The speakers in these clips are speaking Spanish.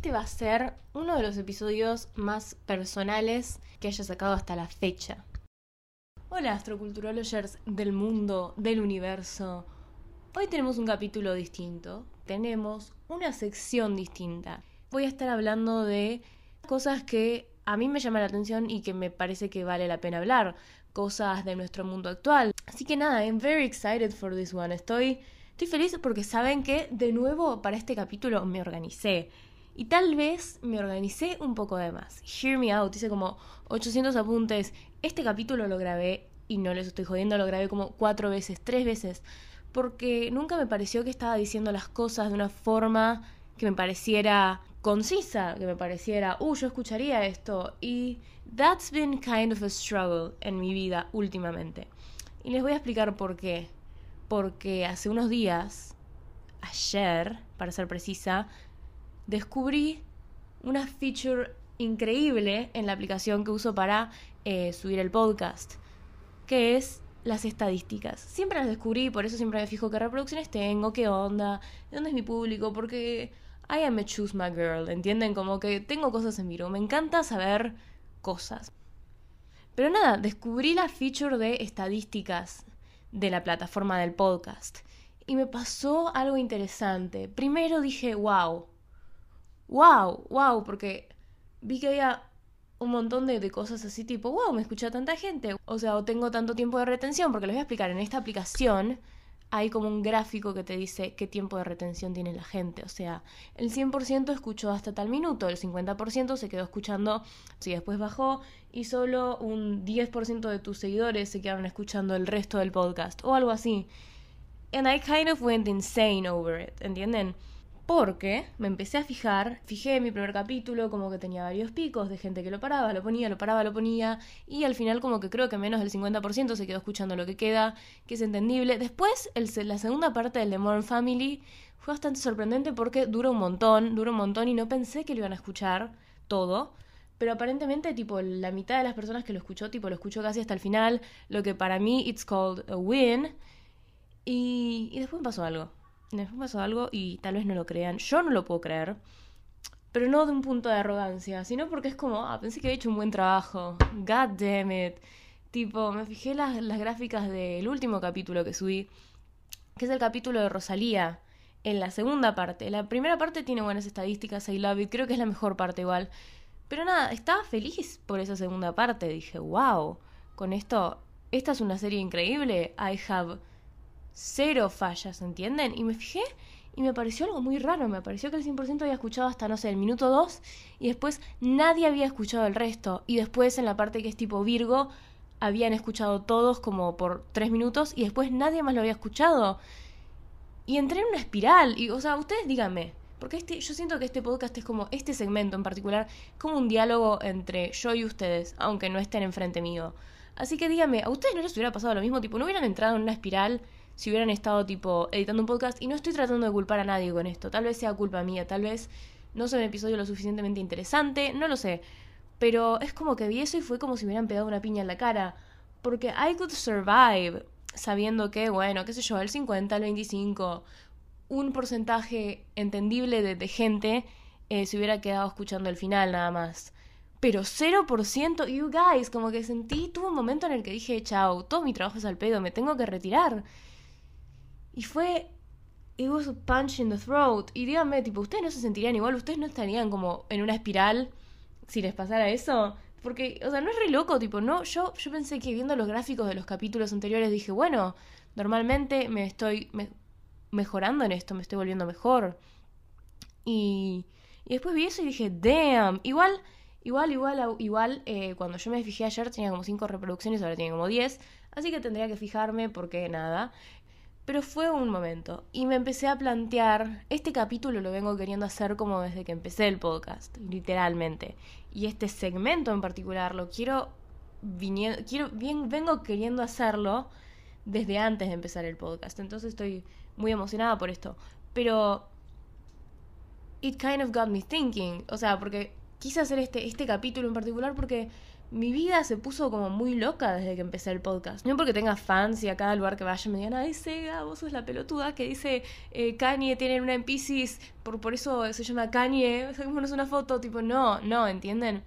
este va a ser uno de los episodios más personales que haya sacado hasta la fecha. Hola astroculturologers del mundo, del universo. Hoy tenemos un capítulo distinto, tenemos una sección distinta. Voy a estar hablando de cosas que a mí me llaman la atención y que me parece que vale la pena hablar, cosas de nuestro mundo actual. Así que nada, I'm very excited for this one. Estoy Estoy feliz porque saben que de nuevo para este capítulo me organicé. Y tal vez me organicé un poco de más. Hear me out, hice como 800 apuntes. Este capítulo lo grabé, y no les estoy jodiendo, lo grabé como cuatro veces, tres veces. Porque nunca me pareció que estaba diciendo las cosas de una forma que me pareciera concisa, que me pareciera, uh, yo escucharía esto. Y that's been kind of a struggle en mi vida últimamente. Y les voy a explicar por qué porque hace unos días, ayer, para ser precisa, descubrí una feature increíble en la aplicación que uso para eh, subir el podcast, que es las estadísticas. Siempre las descubrí, por eso siempre me fijo qué reproducciones tengo, qué onda, de dónde es mi público, porque I am a choose my girl, ¿entienden? Como que tengo cosas en Viro, me encanta saber cosas. Pero nada, descubrí la feature de estadísticas de la plataforma del podcast. Y me pasó algo interesante. Primero dije, wow, wow, wow, porque vi que había un montón de, de, cosas así tipo, wow, me escucha tanta gente. O sea, o tengo tanto tiempo de retención, porque les voy a explicar, en esta aplicación hay como un gráfico que te dice qué tiempo de retención tiene la gente. O sea, el 100% escuchó hasta tal minuto, el 50% se quedó escuchando, si después bajó, y solo un 10% de tus seguidores se quedaron escuchando el resto del podcast, o algo así. And I kind of went insane over it, ¿entienden? Porque me empecé a fijar, fijé mi primer capítulo como que tenía varios picos de gente que lo paraba, lo ponía, lo paraba, lo ponía, y al final como que creo que menos del 50% se quedó escuchando lo que queda, que es entendible. Después, el, la segunda parte del The Modern Family fue bastante sorprendente porque dura un montón, dura un montón y no pensé que lo iban a escuchar todo. Pero aparentemente, tipo, la mitad de las personas que lo escuchó, tipo, lo escuchó casi hasta el final, lo que para mí it's called a win. Y, y después pasó algo después pasó algo y tal vez no lo crean. Yo no lo puedo creer. Pero no de un punto de arrogancia, sino porque es como, ah, pensé que había hecho un buen trabajo. God damn it. Tipo, me fijé las, las gráficas del último capítulo que subí, que es el capítulo de Rosalía, en la segunda parte. La primera parte tiene buenas estadísticas, I love it, creo que es la mejor parte igual. Pero nada, estaba feliz por esa segunda parte. Dije, wow, con esto, esta es una serie increíble. I have cero fallas, ¿entienden? Y me fijé y me pareció algo muy raro, me pareció que el 100% había escuchado hasta, no sé, el minuto 2 y después nadie había escuchado el resto. Y después en la parte que es tipo Virgo, habían escuchado todos como por 3 minutos y después nadie más lo había escuchado. Y entré en una espiral y, o sea, ustedes díganme, porque este, yo siento que este podcast es como, este segmento en particular, como un diálogo entre yo y ustedes, aunque no estén enfrente mío. Así que díganme, ¿a ustedes no les hubiera pasado lo mismo? Tipo, ¿no hubieran entrado en una espiral si hubieran estado tipo editando un podcast y no estoy tratando de culpar a nadie con esto, tal vez sea culpa mía, tal vez no sea un episodio lo suficientemente interesante, no lo sé, pero es como que vi eso y fue como si me hubieran pegado una piña en la cara, porque I could survive sabiendo que, bueno, qué sé yo, el 50, el 25, un porcentaje entendible de, gente eh, se hubiera quedado escuchando el final nada más. Pero 0%, you guys, como que sentí, tuve un momento en el que dije, chao, todo mi trabajo es al pedo, me tengo que retirar. Y fue. It was a punch in the throat. Y díganme, tipo, ¿ustedes no se sentirían igual? ¿Ustedes no estarían como en una espiral si les pasara eso? Porque, o sea, no es re loco, tipo, no. Yo, yo pensé que viendo los gráficos de los capítulos anteriores dije, bueno, normalmente me estoy mejorando en esto, me estoy volviendo mejor. Y, y después vi eso y dije, damn. Igual, igual, igual, igual, eh, cuando yo me fijé ayer tenía como 5 reproducciones, ahora tiene como 10. Así que tendría que fijarme porque nada. Pero fue un momento y me empecé a plantear, este capítulo lo vengo queriendo hacer como desde que empecé el podcast, literalmente. Y este segmento en particular lo quiero, quiero bien, vengo queriendo hacerlo desde antes de empezar el podcast. Entonces estoy muy emocionada por esto. Pero it kind of got me thinking, o sea, porque quise hacer este, este capítulo en particular porque mi vida se puso como muy loca desde que empecé el podcast. No porque tenga fans y a cada lugar que vaya me digan, ay, Sega, vos sos la pelotuda que dice eh, Kanye tiene una en por, por eso se llama Kanye, saquémonos una foto, tipo, no, no, ¿entienden?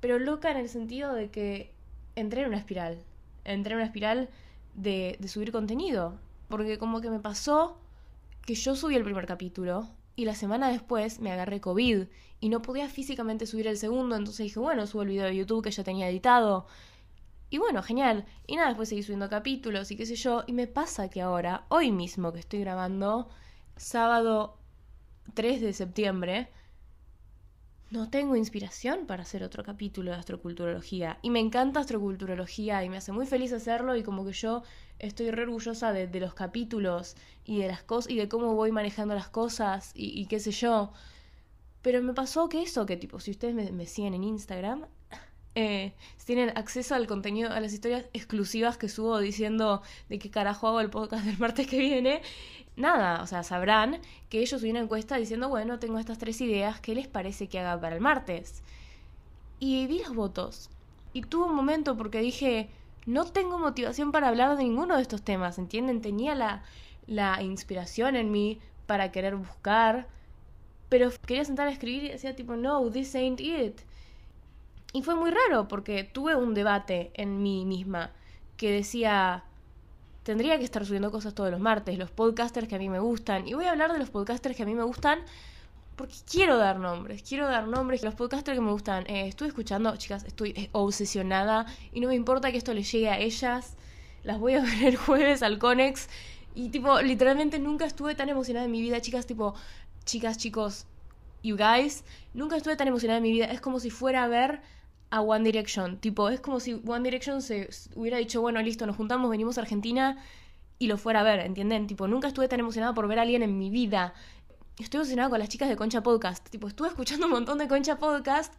Pero loca en el sentido de que entré en una espiral, entré en una espiral de, de subir contenido, porque como que me pasó que yo subí el primer capítulo y la semana después me agarré COVID y no podía físicamente subir el segundo, entonces dije, bueno, subo el video de YouTube que ya tenía editado. Y bueno, genial. Y nada, después seguí subiendo capítulos y qué sé yo. Y me pasa que ahora, hoy mismo que estoy grabando, sábado 3 de septiembre, no tengo inspiración para hacer otro capítulo de astroculturología. Y me encanta astroculturología y me hace muy feliz hacerlo y como que yo estoy re orgullosa de, los capítulos y de las cosas y de cómo voy manejando las cosas y, qué sé yo. Pero me pasó que eso, que tipo, si ustedes me, siguen en Instagram, eh, si tienen acceso al contenido, a las historias exclusivas que subo diciendo de qué carajo hago el podcast del martes que viene, nada, o sea, sabrán que ellos subí una encuesta diciendo, bueno, tengo estas tres ideas, ¿qué les parece que haga para el martes? Y vi los votos. Y tuve un momento porque dije, no tengo motivación para hablar de ninguno de estos temas, ¿entienden? Tenía la, la inspiración en mí para querer buscar, pero quería sentar a escribir y decía tipo, no, this ain't it. Y fue muy raro porque tuve un debate en mí misma que decía, tendría que estar subiendo cosas todos los martes, los podcasters que a mí me gustan. Y voy a hablar de los podcasters que a mí me gustan porque quiero dar nombres, quiero dar nombres. Los podcasters que me gustan, eh, estuve escuchando, chicas, estoy obsesionada y no me importa que esto le llegue a ellas. Las voy a ver el jueves al Conex. Y tipo, literalmente nunca estuve tan emocionada en mi vida, chicas, tipo, chicas, chicos, you guys, nunca estuve tan emocionada en mi vida. Es como si fuera a ver a One Direction. Tipo, es como si One Direction se hubiera dicho, bueno, listo, nos juntamos, venimos a Argentina y lo fuera a ver, ¿entienden? Tipo, nunca estuve tan emocionada por ver a alguien en mi vida. Estoy emocionada con las chicas de Concha Podcast. Tipo, estuve escuchando un montón de Concha Podcast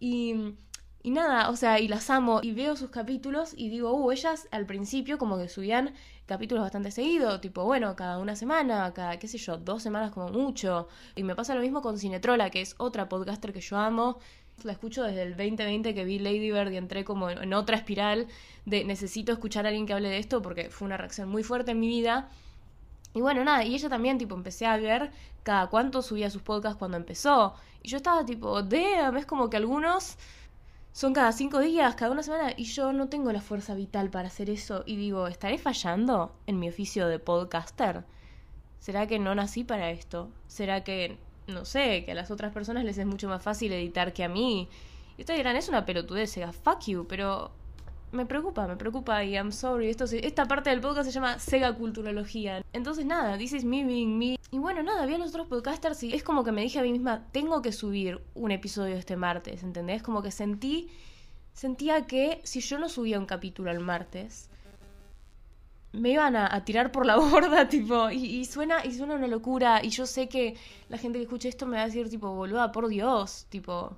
y, y nada, o sea, y las amo y veo sus capítulos y digo, uh, ellas al principio como que subían capítulos bastante seguidos, tipo, bueno, cada una semana, cada, qué sé yo, dos semanas como mucho. Y me pasa lo mismo con Cinetrola, que es otra podcaster que yo amo la escucho desde el 2020 que vi Lady Bird y entré como en otra espiral de necesito escuchar a alguien que hable de esto porque fue una reacción muy fuerte en mi vida. Y bueno, nada, y ella también, tipo, empecé a ver cada cuánto subía sus podcasts cuando empezó. Y yo estaba tipo, damn, es como que algunos son cada cinco días, cada una semana, y yo no tengo la fuerza vital para hacer eso. Y digo, ¿estaré fallando en mi oficio de podcaster? ¿Será que no nací para esto? ¿Será que no sé, que a las otras personas les es mucho más fácil editar que a mí. Y ustedes dirán, es una pelotudez, Sega, fuck you, pero me preocupa, me preocupa y I'm sorry. Esto esta parte del podcast se llama Sega Culturología. Entonces nada, this is me being me. Y bueno, nada, vi a los otros podcasters y es como que me dije a mí misma, tengo que subir un episodio este martes, ¿entendés? Como que sentí, sentía que si yo no subía un capítulo el martes, me iban a, tirar por la borda, tipo, y, suena, y suena una locura, y yo sé que la gente que escuche esto me va a decir, tipo, boluda, por Dios, tipo,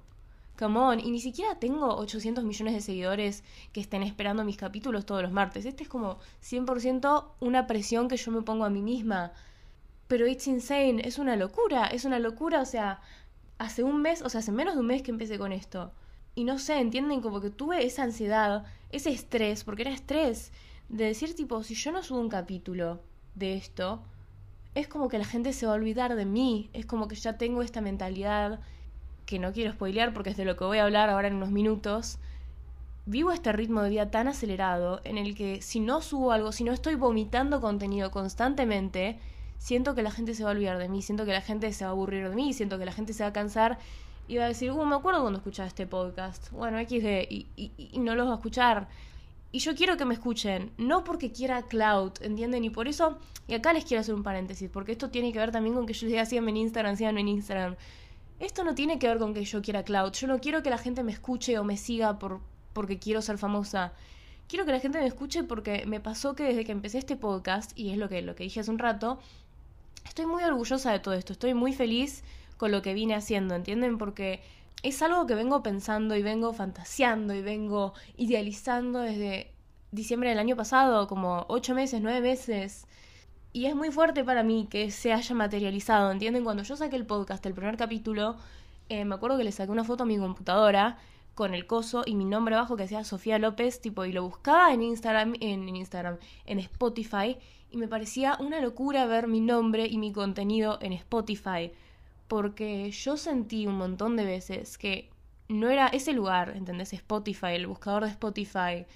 come on, y ni siquiera tengo 800 millones de seguidores que estén esperando mis capítulos todos los martes, este es como 100% una presión que yo me pongo a mí misma, pero it's insane, es una locura, es una locura, o sea, hace un mes, o sea, hace menos de un mes que empecé con esto, y no sé, entienden como que tuve esa ansiedad, ese estrés, porque era estrés, de decir tipo, si yo no subo un capítulo de esto, es como que la gente se va a olvidar de mí, es como que ya tengo esta mentalidad que no quiero spoilear porque es de lo que voy a hablar ahora en unos minutos. Vivo este ritmo de vida tan acelerado en el que si no subo algo, si no estoy vomitando contenido constantemente, siento que la gente se va a olvidar de mí, siento que la gente se va a aburrir de mí, siento que la gente se va a cansar y va a decir, uh, me acuerdo cuando escuchaba este podcast. Bueno, XD, y, y, y no los va a escuchar. Y yo quiero que me escuchen, no porque quiera cloud, ¿entienden? Y por eso, y acá les quiero hacer un paréntesis, porque esto tiene que ver también con que yo les diga en Instagram, síganme en Instagram. Esto no tiene que ver con que yo quiera cloud. Yo no quiero que la gente me escuche o me siga por, porque quiero ser famosa. Quiero que la gente me escuche porque me pasó que desde que empecé este podcast, y es lo que, lo que dije hace un rato, estoy muy orgullosa de todo esto. Estoy muy feliz con lo que vine haciendo, ¿entienden? Porque es algo que vengo pensando y vengo fantaseando y vengo idealizando desde diciembre del año pasado, como ocho meses, nueve meses. Y es muy fuerte para mí que se haya materializado, ¿entienden? Cuando yo saqué el podcast, el primer capítulo, eh, me acuerdo que le saqué una foto a mi computadora con el coso y mi nombre abajo que decía Sofía López, tipo, y lo buscaba en Instagram, en, Instagram, en Spotify, y me parecía una locura ver mi nombre y mi contenido en Spotify, porque yo sentí un montón de veces que no era ese lugar, ¿entendés? Spotify, el buscador de Spotify,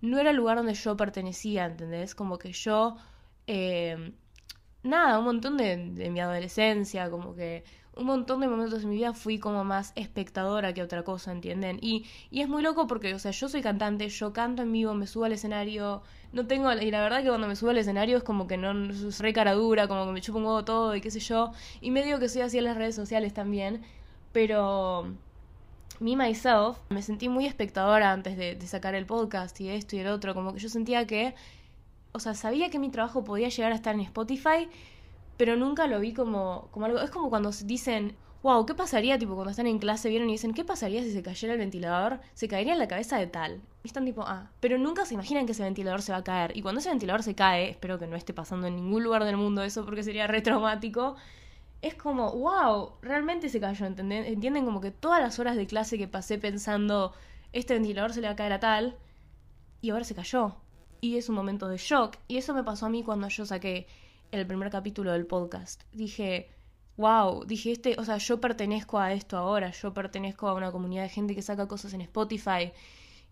no era el lugar donde yo pertenecía, ¿entendés? Como que yo, eh, nada, un montón de, de mi adolescencia, como que un montón de momentos de mi vida fui como más espectadora que otra cosa, ¿entienden? Y, y es muy loco porque, o sea, yo soy cantante, yo canto en vivo, me subo al escenario, no tengo, y la verdad que cuando me subo al escenario es como que no, es re cara dura, como que me chupo un huevo todo y qué sé yo, y medio que soy así en las redes sociales también, pero me myself me sentí muy espectadora antes de, de sacar el podcast y esto y el otro, como que yo sentía que, o sea, sabía que mi trabajo podía llegar a estar en Spotify, pero nunca lo vi como, como algo. Es como cuando dicen, wow, ¿qué pasaría? Tipo, cuando están en clase, vieron y dicen, ¿qué pasaría si se cayera el ventilador? Se caería en la cabeza de tal. Y están tipo, ah, pero nunca se imaginan que ese ventilador se va a caer. Y cuando ese ventilador se cae, espero que no esté pasando en ningún lugar del mundo eso porque sería re traumático. Es como, wow, realmente se cayó, ¿entienden? Entienden como que todas las horas de clase que pasé pensando, este ventilador se le va a caer a tal, y ahora se cayó. Y es un momento de shock. Y eso me pasó a mí cuando yo saqué el primer capítulo del podcast. Dije, wow, dije, este, o sea, yo pertenezco a esto ahora, yo pertenezco a una comunidad de gente que saca cosas en Spotify.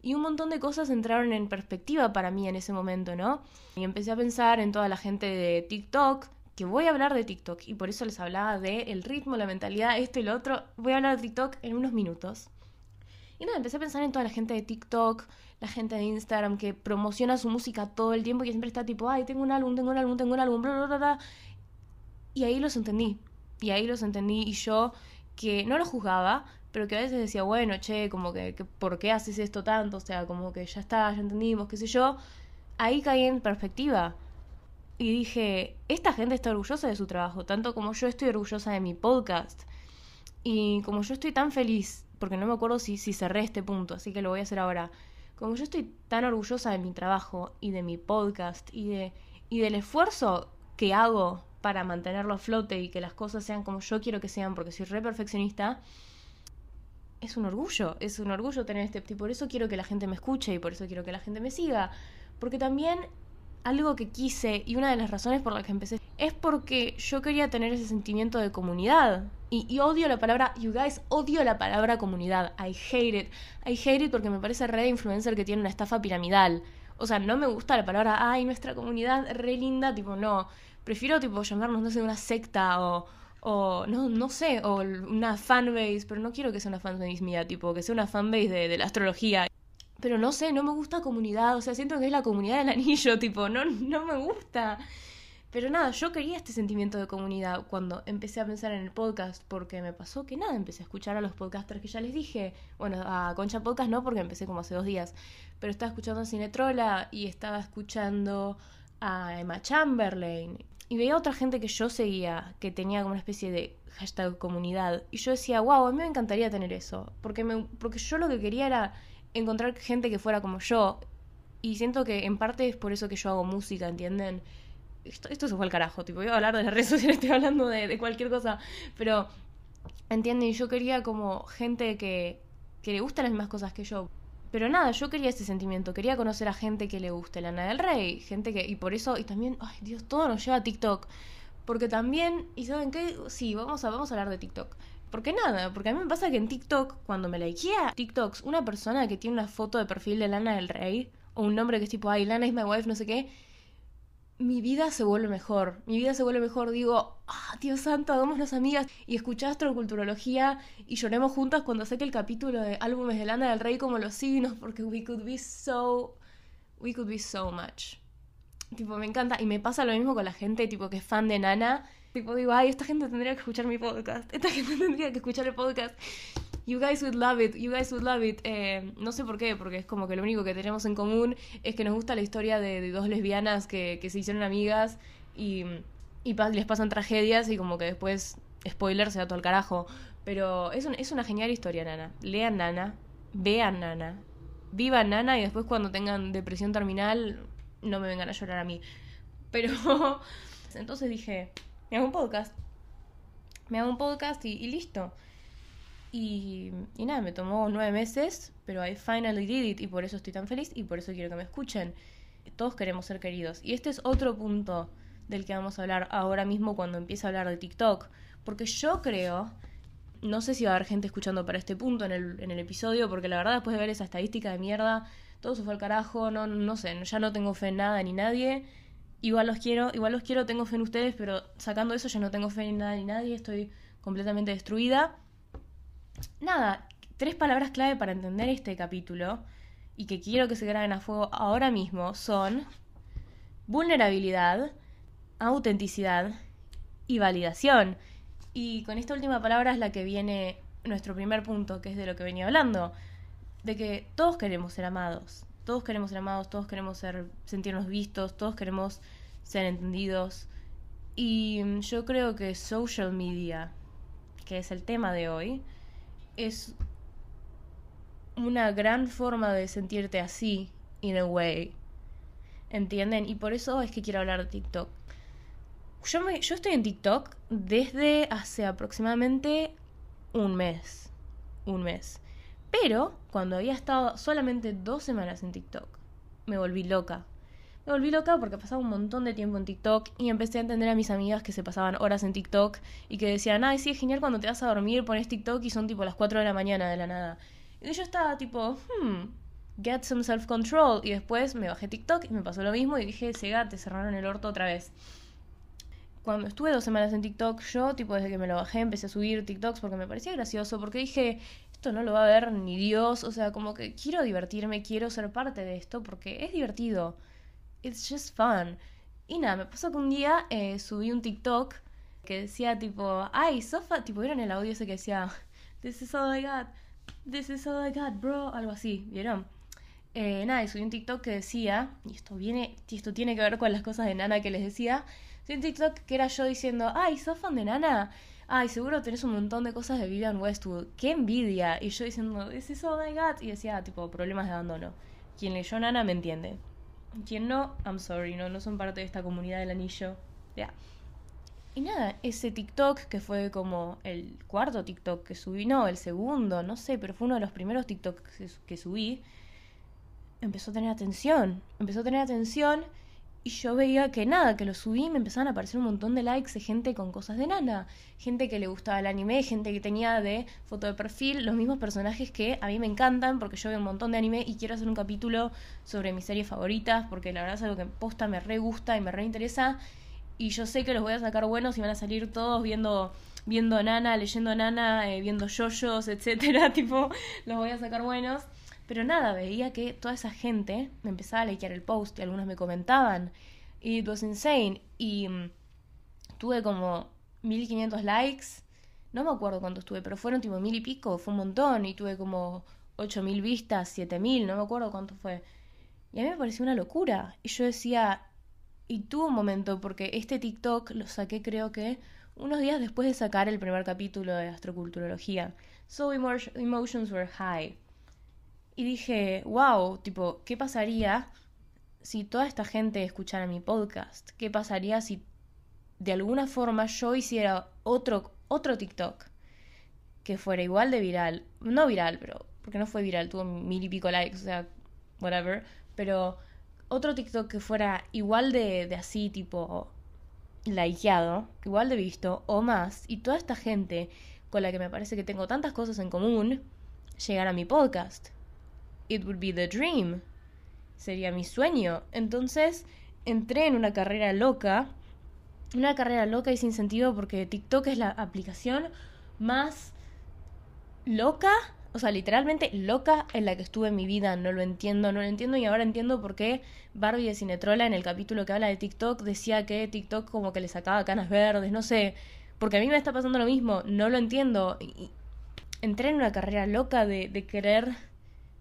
Y un montón de cosas entraron en perspectiva para mí en ese momento, ¿no? Y empecé a pensar en toda la gente de TikTok, que voy a hablar de TikTok, y por eso les hablaba de el ritmo, la mentalidad, esto y lo otro. Voy a hablar de TikTok en unos minutos. Y nada, empecé a pensar en toda la gente de TikTok, la gente de Instagram que promociona su música todo el tiempo y que siempre está tipo, ay, tengo un álbum, tengo un álbum, tengo un álbum, bla, bla, bla. Y ahí los entendí. Y ahí los entendí y yo que no lo juzgaba, pero que a veces decía, bueno, che, como que, ¿por qué haces esto tanto? O sea, como que ya está, ya entendimos, qué sé yo. Ahí caí en perspectiva. Y dije, esta gente está orgullosa de su trabajo, tanto como yo estoy orgullosa de mi podcast. Y como yo estoy tan feliz, porque no me acuerdo si, si cerré este punto, así que lo voy a hacer ahora como yo estoy tan orgullosa de mi trabajo y de mi podcast y, de, y del esfuerzo que hago para mantenerlo a flote y que las cosas sean como yo quiero que sean, porque soy re perfeccionista, es un orgullo, es un orgullo tener este... Y por eso quiero que la gente me escuche y por eso quiero que la gente me siga. Porque también algo que quise y una de las razones por las que empecé es porque yo quería tener ese sentimiento de comunidad. Y, odio la palabra, you guys, odio la palabra comunidad. I hate it. I hate it porque me parece re influencer que tiene una estafa piramidal. O sea, no me gusta la palabra, ay, nuestra comunidad re linda, tipo, no. Prefiero, tipo, llamarnos, no sé, una secta o, o no, no sé, o una fanbase, pero no quiero que sea una fanbase mía, tipo, que sea una fanbase de, de la astrología. Pero no sé, no me gusta comunidad, o sea, siento que es la comunidad del anillo, tipo, no, no me gusta. Pero nada, yo quería este sentimiento de comunidad cuando empecé a pensar en el podcast, porque me pasó que nada, empecé a escuchar a los podcasters que ya les dije. Bueno, a Concha Podcast no, porque empecé como hace dos días. Pero estaba escuchando a Cinetrola y estaba escuchando a Emma Chamberlain. Y veía otra gente que yo seguía, que tenía como una especie de hashtag comunidad. Y yo decía, wow, a mí me encantaría tener eso. Porque, me, porque yo lo que quería era encontrar gente que fuera como yo. Y siento que en parte es por eso que yo hago música, ¿entienden? Esto, se fue al carajo, tipo, iba a hablar de las redes sociales, estoy hablando de, cualquier cosa, pero, ¿entienden? Yo quería como gente que, que le gusta las mismas cosas que yo. Pero nada, yo quería ese sentimiento, quería conocer a gente que le guste Lana del Rey, gente que, y por eso, y también, ay Dios, todo nos lleva a TikTok. Porque también, y ¿saben qué? Sí, vamos a, vamos a hablar de TikTok. Porque nada, porque a mí me pasa que en TikTok, cuando me likea TikToks, una persona que tiene una foto de perfil de Lana del Rey, o un nombre que es tipo, ay, Lana is my wife, no sé qué, mi vida se vuelve mejor. Mi vida se vuelve mejor. Digo, ah, Dios santo, hagámonos amigas. Y escuché astroculturología y lloremos juntas cuando saque el capítulo de álbumes de Lana del Rey como los signos, porque we could be so. We could be so much. Tipo, me encanta. Y me pasa lo mismo con la gente, tipo, que es fan de Nana. Tipo, digo, ay, esta gente tendría que escuchar mi podcast. Esta gente tendría que escuchar el podcast. You guys would love it, you guys would love it. Eh, no sé por qué, porque es como que lo único que tenemos en común es que nos gusta la historia de, dos lesbianas que, se hicieron amigas y, y les pasan tragedias y como que después, spoiler, se da todo al carajo. Pero es, es una genial historia, Nana. Lean Nana, vean Nana, vivan Nana y después cuando tengan depresión terminal no me vengan a llorar a mí. Pero entonces dije, me hago un podcast. Me hago un podcast y listo. Y, nada, me tomó nueve meses, pero I finally did it y por eso estoy tan feliz y por eso quiero que me escuchen. Todos queremos ser queridos. Y este es otro punto del que vamos a hablar ahora mismo cuando empiece a hablar de TikTok. Porque yo creo, no sé si va a haber gente escuchando para este punto en el, en el episodio, porque la verdad después de ver esa estadística de mierda, todo se fue al carajo, no, no sé, ya no tengo fe en nada ni nadie. Igual los quiero, igual los quiero, tengo fe en ustedes, pero sacando eso ya no tengo fe en nada ni nadie, estoy completamente destruida. Nada, tres palabras clave para entender este capítulo y que quiero que se graben a fuego ahora mismo son vulnerabilidad, autenticidad y validación. Y con esta última palabra es la que viene nuestro primer punto, que es de lo que venía hablando, de que todos queremos ser amados, todos queremos ser amados, todos queremos ser, sentirnos vistos, todos queremos ser entendidos. Y yo creo que social media, que es el tema de hoy, es una gran forma de sentirte así, in a way. ¿Entienden? Y por eso es que quiero hablar de TikTok. Yo, me, yo estoy en TikTok desde hace aproximadamente un mes. Un mes. Pero cuando había estado solamente dos semanas en TikTok, me volví loca. Me volví loca porque pasaba un montón de tiempo en TikTok y empecé a entender a mis amigas que se pasaban horas en TikTok y que decían, ay, sí, es genial cuando te vas a dormir, pones TikTok y son tipo las 4 de la mañana de la nada. Y yo estaba tipo, hmm, get some self-control. Y después me bajé TikTok y me pasó lo mismo y dije, Sega, te cerraron el orto otra vez cuando estuve dos semanas en TikTok, yo, tipo, desde que me lo bajé, empecé a subir TikToks porque me parecía gracioso, porque dije, esto no lo va a ver ni Dios, o sea, como que quiero divertirme, quiero ser parte de esto, porque es divertido. It's just fun. Y nada, me pasó que un día eh, subí un TikTok que decía, tipo, ay, Sofa, tipo, ¿vieron el audio ese que decía, this is all I got, this is all I got, bro? Algo así, ¿vieron? Eh, nada, y subí un TikTok que decía, y esto viene, esto tiene que ver con las cosas de Nana que les decía, un TikTok que era yo diciendo, ay, ¿sos fan de Nana? Ay, seguro tenés un montón de cosas de Vivian Westwood. ¡Qué envidia! Y yo diciendo, this is all I got. Y decía, tipo, problemas de abandono. Quien leyó Nana me entiende. Quien no, I'm sorry, no, no son parte de esta comunidad del anillo. Ya. Y nada, ese TikTok que fue como el cuarto TikTok que subí, no, el segundo, no sé, pero fue uno de los primeros TikToks que subí, empezó a tener atención. Empezó a tener atención y yo veía que nada, que lo subí y me empezaban a aparecer un montón de likes de gente con cosas de nana. Gente que le gustaba el anime, gente que tenía de foto de perfil los mismos personajes que a mí me encantan porque yo veo un montón de anime y quiero hacer un capítulo sobre mis series favoritas porque la verdad es algo que posta me re gusta y me re interesa. Y yo sé que los voy a sacar buenos y van a salir todos viendo viendo Nana, leyendo Nana, eh, viendo yoyos, etcétera, tipo, los voy a sacar buenos. Pero nada, veía que toda esa gente me empezaba a likear el post y algunos me comentaban. Y it was insane. Y mm, tuve como 1500 likes. No me acuerdo cuántos tuve, pero fueron tipo mil y pico, fue un montón. Y tuve como 8000 vistas, 7000, no me acuerdo cuánto fue. Y a mí me pareció una locura. Y yo decía, y tuvo un momento, porque este TikTok lo saqué creo que unos días después de sacar el primer capítulo de astroculturología. So emotions were high. Y dije, wow, tipo, ¿qué pasaría si toda esta gente escuchara mi podcast? ¿Qué pasaría si de alguna forma yo hiciera otro, otro TikTok que fuera igual de viral? No viral, pero porque no fue viral, tuvo mil y pico likes, o sea, whatever. Pero otro TikTok que fuera igual de, de así, tipo, likeado, igual de visto o más, y toda esta gente con la que me parece que tengo tantas cosas en común, llegara a mi podcast it would be the dream. Sería mi sueño. Entonces entré en una carrera loca. Una carrera loca y sin sentido porque TikTok es la aplicación más loca, o sea, literalmente loca en la que estuve en mi vida. No lo entiendo, no lo entiendo y ahora entiendo por qué Barbie de Cinetrola en el capítulo que habla de TikTok decía que TikTok como que le sacaba canas verdes, no sé. Porque a mí me está pasando lo mismo, no lo entiendo. entré en una carrera loca de, de querer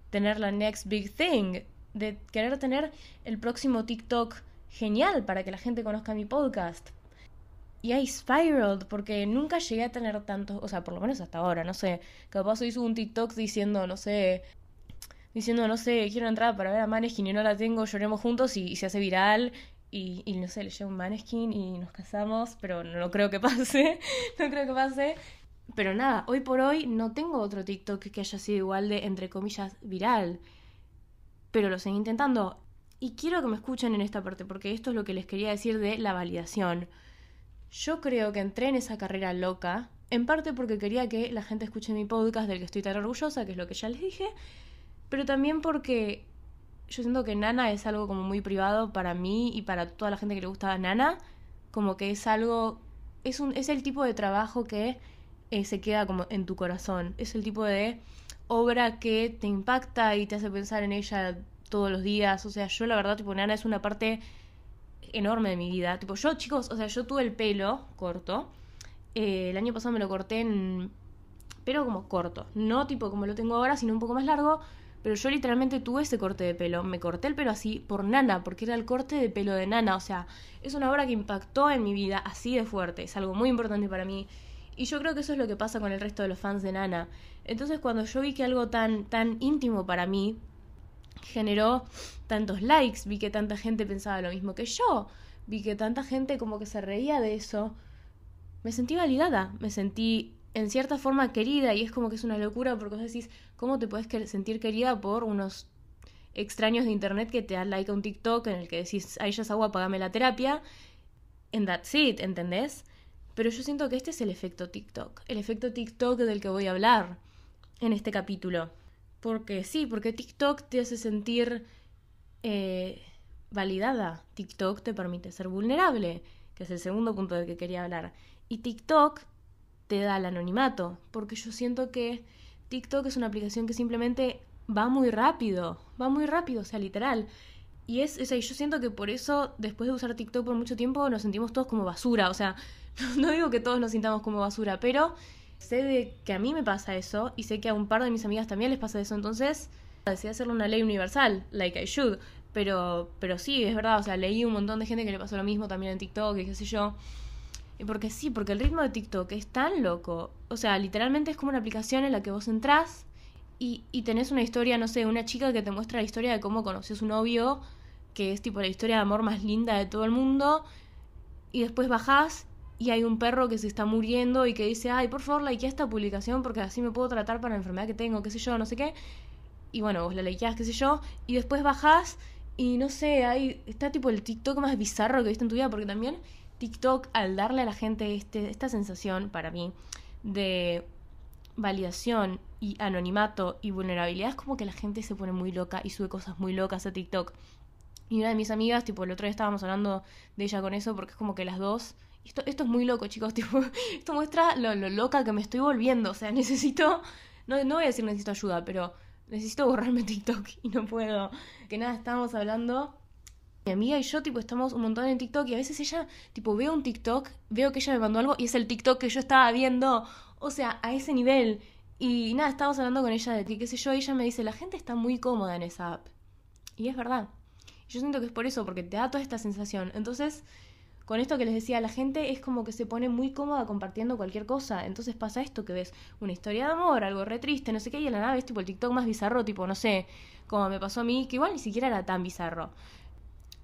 tener la next big thing, de querer tener el próximo TikTok genial para que la gente conozca mi podcast. Y I spiraled porque nunca llegué a tener tantos, o sea, por lo menos hasta ahora, no sé. Capaz subo un TikTok diciendo, no sé, diciendo, no sé, quiero entrar para ver a Maneskin y no la tengo, lloremos juntos y, se hace viral. Y, y, no sé, le llevo un Maneskin y nos casamos, pero no creo que pase, no creo que pase. Pero nada, hoy por hoy no tengo otro TikTok que haya sido igual de, entre comillas, viral. Pero lo seguí intentando. Y quiero que me escuchen en esta parte, porque esto es lo que les quería decir de la validación. Yo creo que entré en esa carrera loca, en parte porque quería que la gente escuche mi podcast del que estoy tan orgullosa, que es lo que ya les dije, pero también porque yo siento que Nana es algo como muy privado para mí y para toda la gente que le gusta a Nana, como que es algo, es, un, es el tipo de trabajo que eh, se queda como en tu corazón, es el tipo de obra que te impacta y te hace pensar en ella todos los días. O sea, yo la verdad, tipo, Nana es una parte enorme de mi vida. Tipo, yo, chicos, o sea, yo tuve el pelo corto. Eh, el año pasado me lo corté en. Pero como corto. No tipo como lo tengo ahora, sino un poco más largo. Pero yo literalmente tuve ese corte de pelo. Me corté el pelo así por Nana, porque era el corte de pelo de Nana. O sea, es una obra que impactó en mi vida así de fuerte. Es algo muy importante para mí. Y yo creo que eso es lo que pasa con el resto de los fans de Nana. Entonces cuando yo vi que algo tan, tan íntimo para mí generó tantos likes, vi que tanta gente pensaba lo mismo que yo, vi que tanta gente como que se reía de eso, me sentí validada, me sentí en cierta forma querida y es como que es una locura porque vos decís, ¿cómo te puedes sentir querida por unos extraños de internet que te dan like a un TikTok en el que decís, ay, ya es agua, pagame la terapia? And that's it, ¿entendés? Pero yo siento que este es el efecto TikTok, el efecto TikTok del que voy a hablar en este capítulo. Porque sí, porque TikTok te hace sentir eh, validada. TikTok te permite ser vulnerable, que es el segundo punto del que quería hablar. Y TikTok te da el anonimato, porque yo siento que TikTok es una aplicación que simplemente va muy rápido, va muy rápido, o sea, literal. Y es, o yo siento que por eso, después de usar TikTok por mucho tiempo, nos sentimos todos como basura. O sea, no digo que todos nos sintamos como basura, pero sé de que a mí me pasa eso y sé que a un par de mis amigas también les pasa eso, entonces decidí hacerle una ley universal, like I should. Pero, pero sí, es verdad, o sea, leí un montón de gente que le pasó lo mismo también en TikTok y qué sé yo. Y porque sí, porque el ritmo de TikTok es tan loco. O sea, literalmente es como una aplicación en la que vos entrás y, y tenés una historia, no sé, una chica que te muestra la historia de cómo conoció a su novio, que es tipo la historia de amor más linda de todo el mundo. Y después bajás y hay un perro que se está muriendo y que dice, ay, por favor, like esta publicación porque así me puedo tratar para la enfermedad que tengo, qué sé yo, no sé qué. Y bueno, vos la likeás, qué sé yo, y después bajás y no sé, ahí está tipo el TikTok más bizarro que viste en tu vida, porque también TikTok, al darle a la gente este, esta sensación, para mí, de validación y anonimato y vulnerabilidad, es como que la gente se pone muy loca y sube cosas muy locas a TikTok. Y una de mis amigas, tipo, el otro día estábamos hablando de ella con eso, porque es como que las dos esto, esto es muy loco, chicos. Tipo, esto muestra lo, loca que me estoy volviendo. O sea, necesito. No, no voy a decir necesito ayuda, pero necesito borrarme TikTok y no puedo. Que nada, estábamos hablando. Mi amiga y yo, tipo, estamos un montón en TikTok y a veces ella, tipo, veo un TikTok, veo que ella me mandó algo y es el TikTok que yo estaba viendo. O sea, a ese nivel. Y nada, estábamos hablando con ella de que, qué sé yo, y ella me dice, la gente está muy cómoda en esa app. Y es verdad. Yo siento que es por eso, porque te da toda esta sensación. Entonces, con esto que les decía, la gente es como que se pone muy cómoda compartiendo cualquier cosa. Entonces pasa esto que ves una historia de amor, algo re triste, no sé qué, y a la nada ves tipo el TikTok más bizarro, tipo, no sé, como me pasó a mí, que igual ni siquiera era tan bizarro.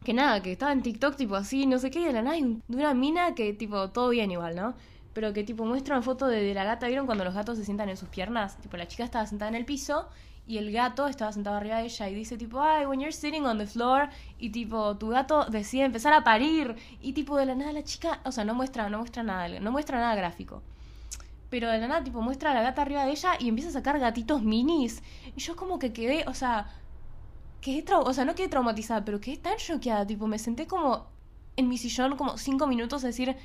Que nada, que estaba en TikTok tipo así, no sé qué, y a la nada hay una mina que tipo, todo bien igual, ¿no? Pero que tipo muestra una foto de, de la gata, ¿vieron cuando los gatos se sientan en sus piernas? Tipo, la chica estaba sentada en el piso y el gato estaba sentado arriba de ella y dice tipo, ay, when you're sitting on the floor y tipo, tu gato decide empezar a parir y tipo de la nada la chica, o sea, no muestra, no muestra nada, no muestra nada gráfico. Pero de la nada tipo muestra a la gata arriba de ella y empieza a sacar gatitos minis. Y yo como que quedé, o sea, quedé o sea, no quedé traumatizada, pero quedé tan choqueada, tipo, me senté como en mi sillón como cinco minutos a decir, ¿qué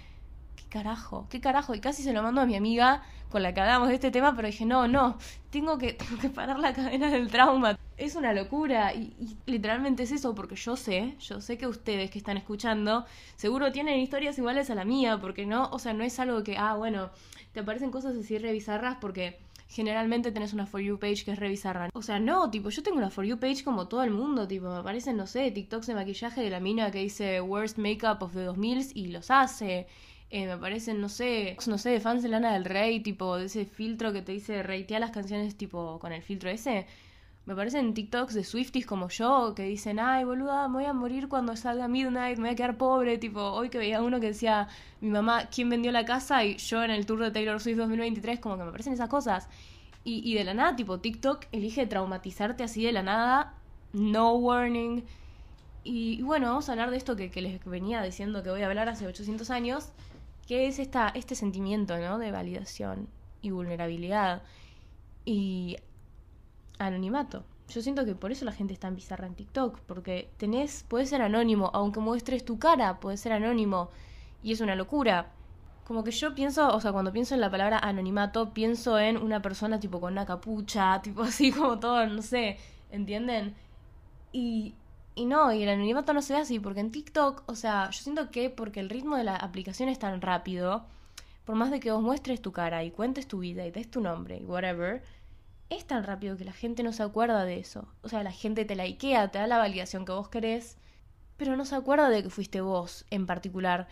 carajo? ¿Qué carajo? Y casi se lo mando a mi amiga con la que hablamos de este tema, pero dije, no, no, tengo que, tengo que parar la cadena del trauma. Es una locura y, literalmente es eso, porque yo sé, yo sé que ustedes que están escuchando seguro tienen historias iguales a la mía, porque no, o sea, no es algo que, ah, bueno, te aparecen cosas así revisarras porque generalmente tenés una For You page que es revisarra. O sea, no, tipo, yo tengo una For You page como todo el mundo, tipo, me aparecen, no sé, TikToks de maquillaje de la mina que dice Worst Makeup of the 2000 y los hace. Eh, me aparecen, no sé, no sé, de fans de Lana del Rey, tipo, de ese filtro que te dice reitea las canciones, tipo, con el filtro ese. Me parecen TikToks de Swifties como yo que dicen, ay, boluda, me voy a morir cuando salga Midnight, me voy a quedar pobre. Tipo, hoy que veía uno que decía, mi mamá, ¿quién vendió la casa? Y yo en el tour de Taylor Swift 2023, como que me parecen esas cosas. Y, y de la nada, tipo, TikTok elige traumatizarte así de la nada, no warning. Y, bueno, vamos a hablar de esto que, que, les venía diciendo que voy a hablar hace 800 años, que es esta, este sentimiento, ¿no? De validación y vulnerabilidad. Y anonimato. Yo siento que por eso la gente está en bizarra en TikTok, porque tenés, puedes ser anónimo, aunque muestres tu cara, puedes ser anónimo, y es una locura. Como que yo pienso, o sea, cuando pienso en la palabra anonimato, pienso en una persona tipo con una capucha, tipo así como todo, no sé, ¿entienden? Y, y no, y el anonimato no se ve así, porque en TikTok, o sea, yo siento que porque el ritmo de la aplicación es tan rápido, por más de que vos muestres tu cara y cuentes tu vida y des tu nombre y whatever, es tan rápido que la gente no se acuerda de eso. O sea, la gente te likea, te da la validación que vos querés, pero no se acuerda de que fuiste vos en particular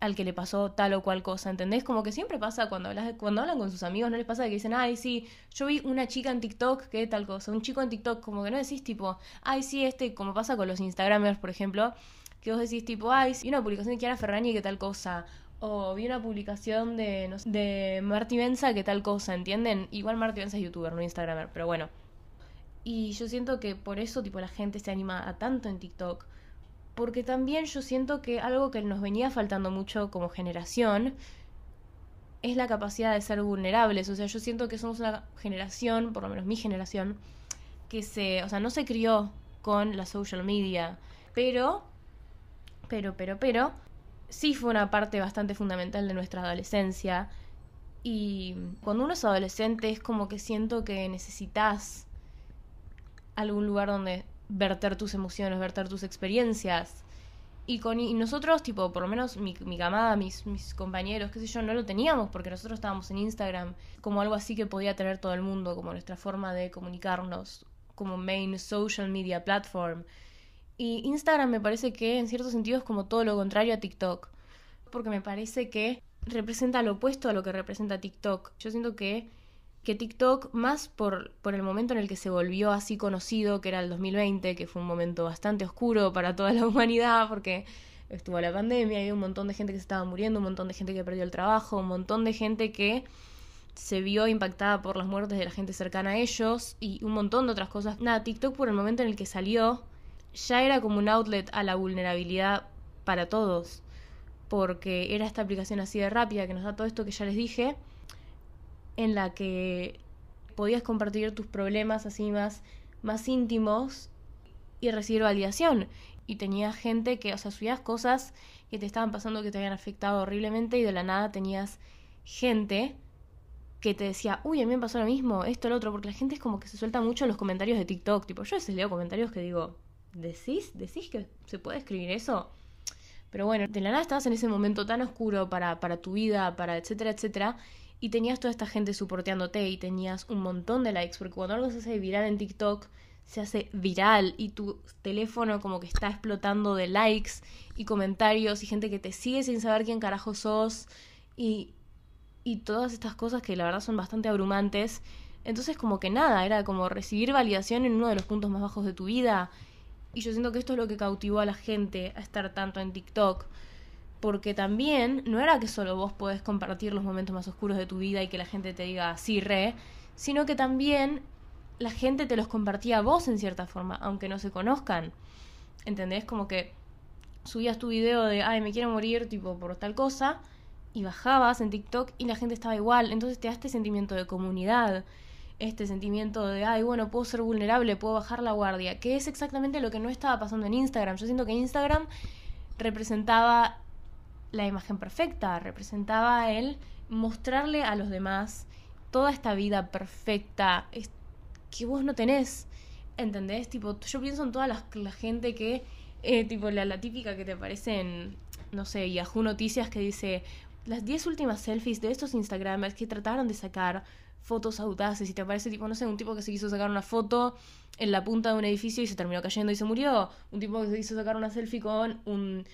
al que le pasó tal o cual cosa, ¿entendés? Como que siempre pasa cuando hablas, cuando hablan con sus amigos, no les pasa que dicen, ay, sí, yo vi una chica en TikTok que tal cosa, un chico en TikTok, como que no decís tipo, ay, sí, este, como pasa con los Instagramers, por ejemplo, que vos decís tipo, ay, sí, una publicación de Kiara Ferrani que tal cosa, o vi una publicación de, no sé, de Marty Benza que tal cosa, ¿entienden? Igual Marty Benza es youtuber, no instagramer, pero bueno. Y yo siento que por eso tipo la gente se anima a tanto en TikTok. Porque también yo siento que algo que nos venía faltando mucho como generación es la capacidad de ser vulnerables. O sea, yo siento que somos una generación, por lo menos mi generación, que se, o sea, no se crió con la social media. Pero, pero, pero, pero, sí fue una parte bastante fundamental de nuestra adolescencia. Y cuando uno es adolescente es como que siento que necesitas algún lugar donde verter tus emociones, verter tus experiencias. Y con nosotros, tipo, por lo menos mi, mi camada, mis, mis compañeros, qué sé yo, no lo teníamos porque nosotros estábamos en Instagram como algo así que podía tener todo el mundo, como nuestra forma de comunicarnos, como main social media platform. Y Instagram me parece que en cierto sentido es como todo lo contrario a TikTok. Porque me parece que representa lo opuesto a lo que representa TikTok. Yo siento que, que TikTok, más por, por el momento en el que se volvió así conocido, que era el 2020, que fue un momento bastante oscuro para toda la humanidad, porque estuvo la pandemia, y un montón de gente que se estaba muriendo, un montón de gente que perdió el trabajo, un montón de gente que se vio impactada por las muertes de la gente cercana a ellos y un montón de otras cosas. Nada, TikTok por el momento en el que salió ya era como un outlet a la vulnerabilidad para todos, porque era esta aplicación así de rápida que nos da todo esto que ya les dije, en la que podías compartir tus problemas así más, más íntimos y recibir validación. Y tenías gente que, o sea, subías cosas que te estaban pasando que te habían afectado horriblemente y de la nada tenías gente que te decía, uy, a mí me pasó lo mismo, esto, lo otro, porque la gente es como que se suelta mucho en los comentarios de TikTok. Tipo, yo a veces leo comentarios que digo, ¿decís? ¿Decís que se puede escribir eso? Pero bueno, de la nada estabas en ese momento tan oscuro para, para tu vida, para etcétera, etcétera, y tenías toda esta gente soporteándote y tenías un montón de likes, porque cuando algo se hace viral en TikTok, se hace viral y tu teléfono como que está explotando de likes y comentarios y gente que te sigue sin saber quién carajo sos y, y todas estas cosas que la verdad son bastante abrumantes. Entonces como que nada, era como recibir validación en uno de los puntos más bajos de tu vida y yo siento que esto es lo que cautivó a la gente a estar tanto en TikTok. Porque también no era que solo vos podés compartir los momentos más oscuros de tu vida y que la gente te diga sí, re, sino que también la gente te los compartía a vos en cierta forma, aunque no se conozcan. ¿Entendés? Como que subías tu video de, ay, me quiero morir, tipo, por tal cosa, y bajabas en TikTok y la gente estaba igual. Entonces te da este sentimiento de comunidad este sentimiento de, ay, bueno, puedo ser vulnerable, puedo bajar la guardia, que es exactamente lo que no estaba pasando en Instagram. Yo siento que Instagram representaba la imagen perfecta, representaba el mostrarle a los demás toda esta vida perfecta que vos no tenés. ¿Entendés? Tipo, yo pienso en toda la, gente que, eh, tipo, la, la típica que te aparece en, no sé, Yahoo Noticias que dice, las 10 últimas selfies de estos Instagramers que trataron de sacar fotos audaces y te aparece tipo, no sé, un tipo que se quiso sacar una foto en la punta de un edificio y se terminó cayendo y se murió, un tipo que se quiso sacar una selfie con un,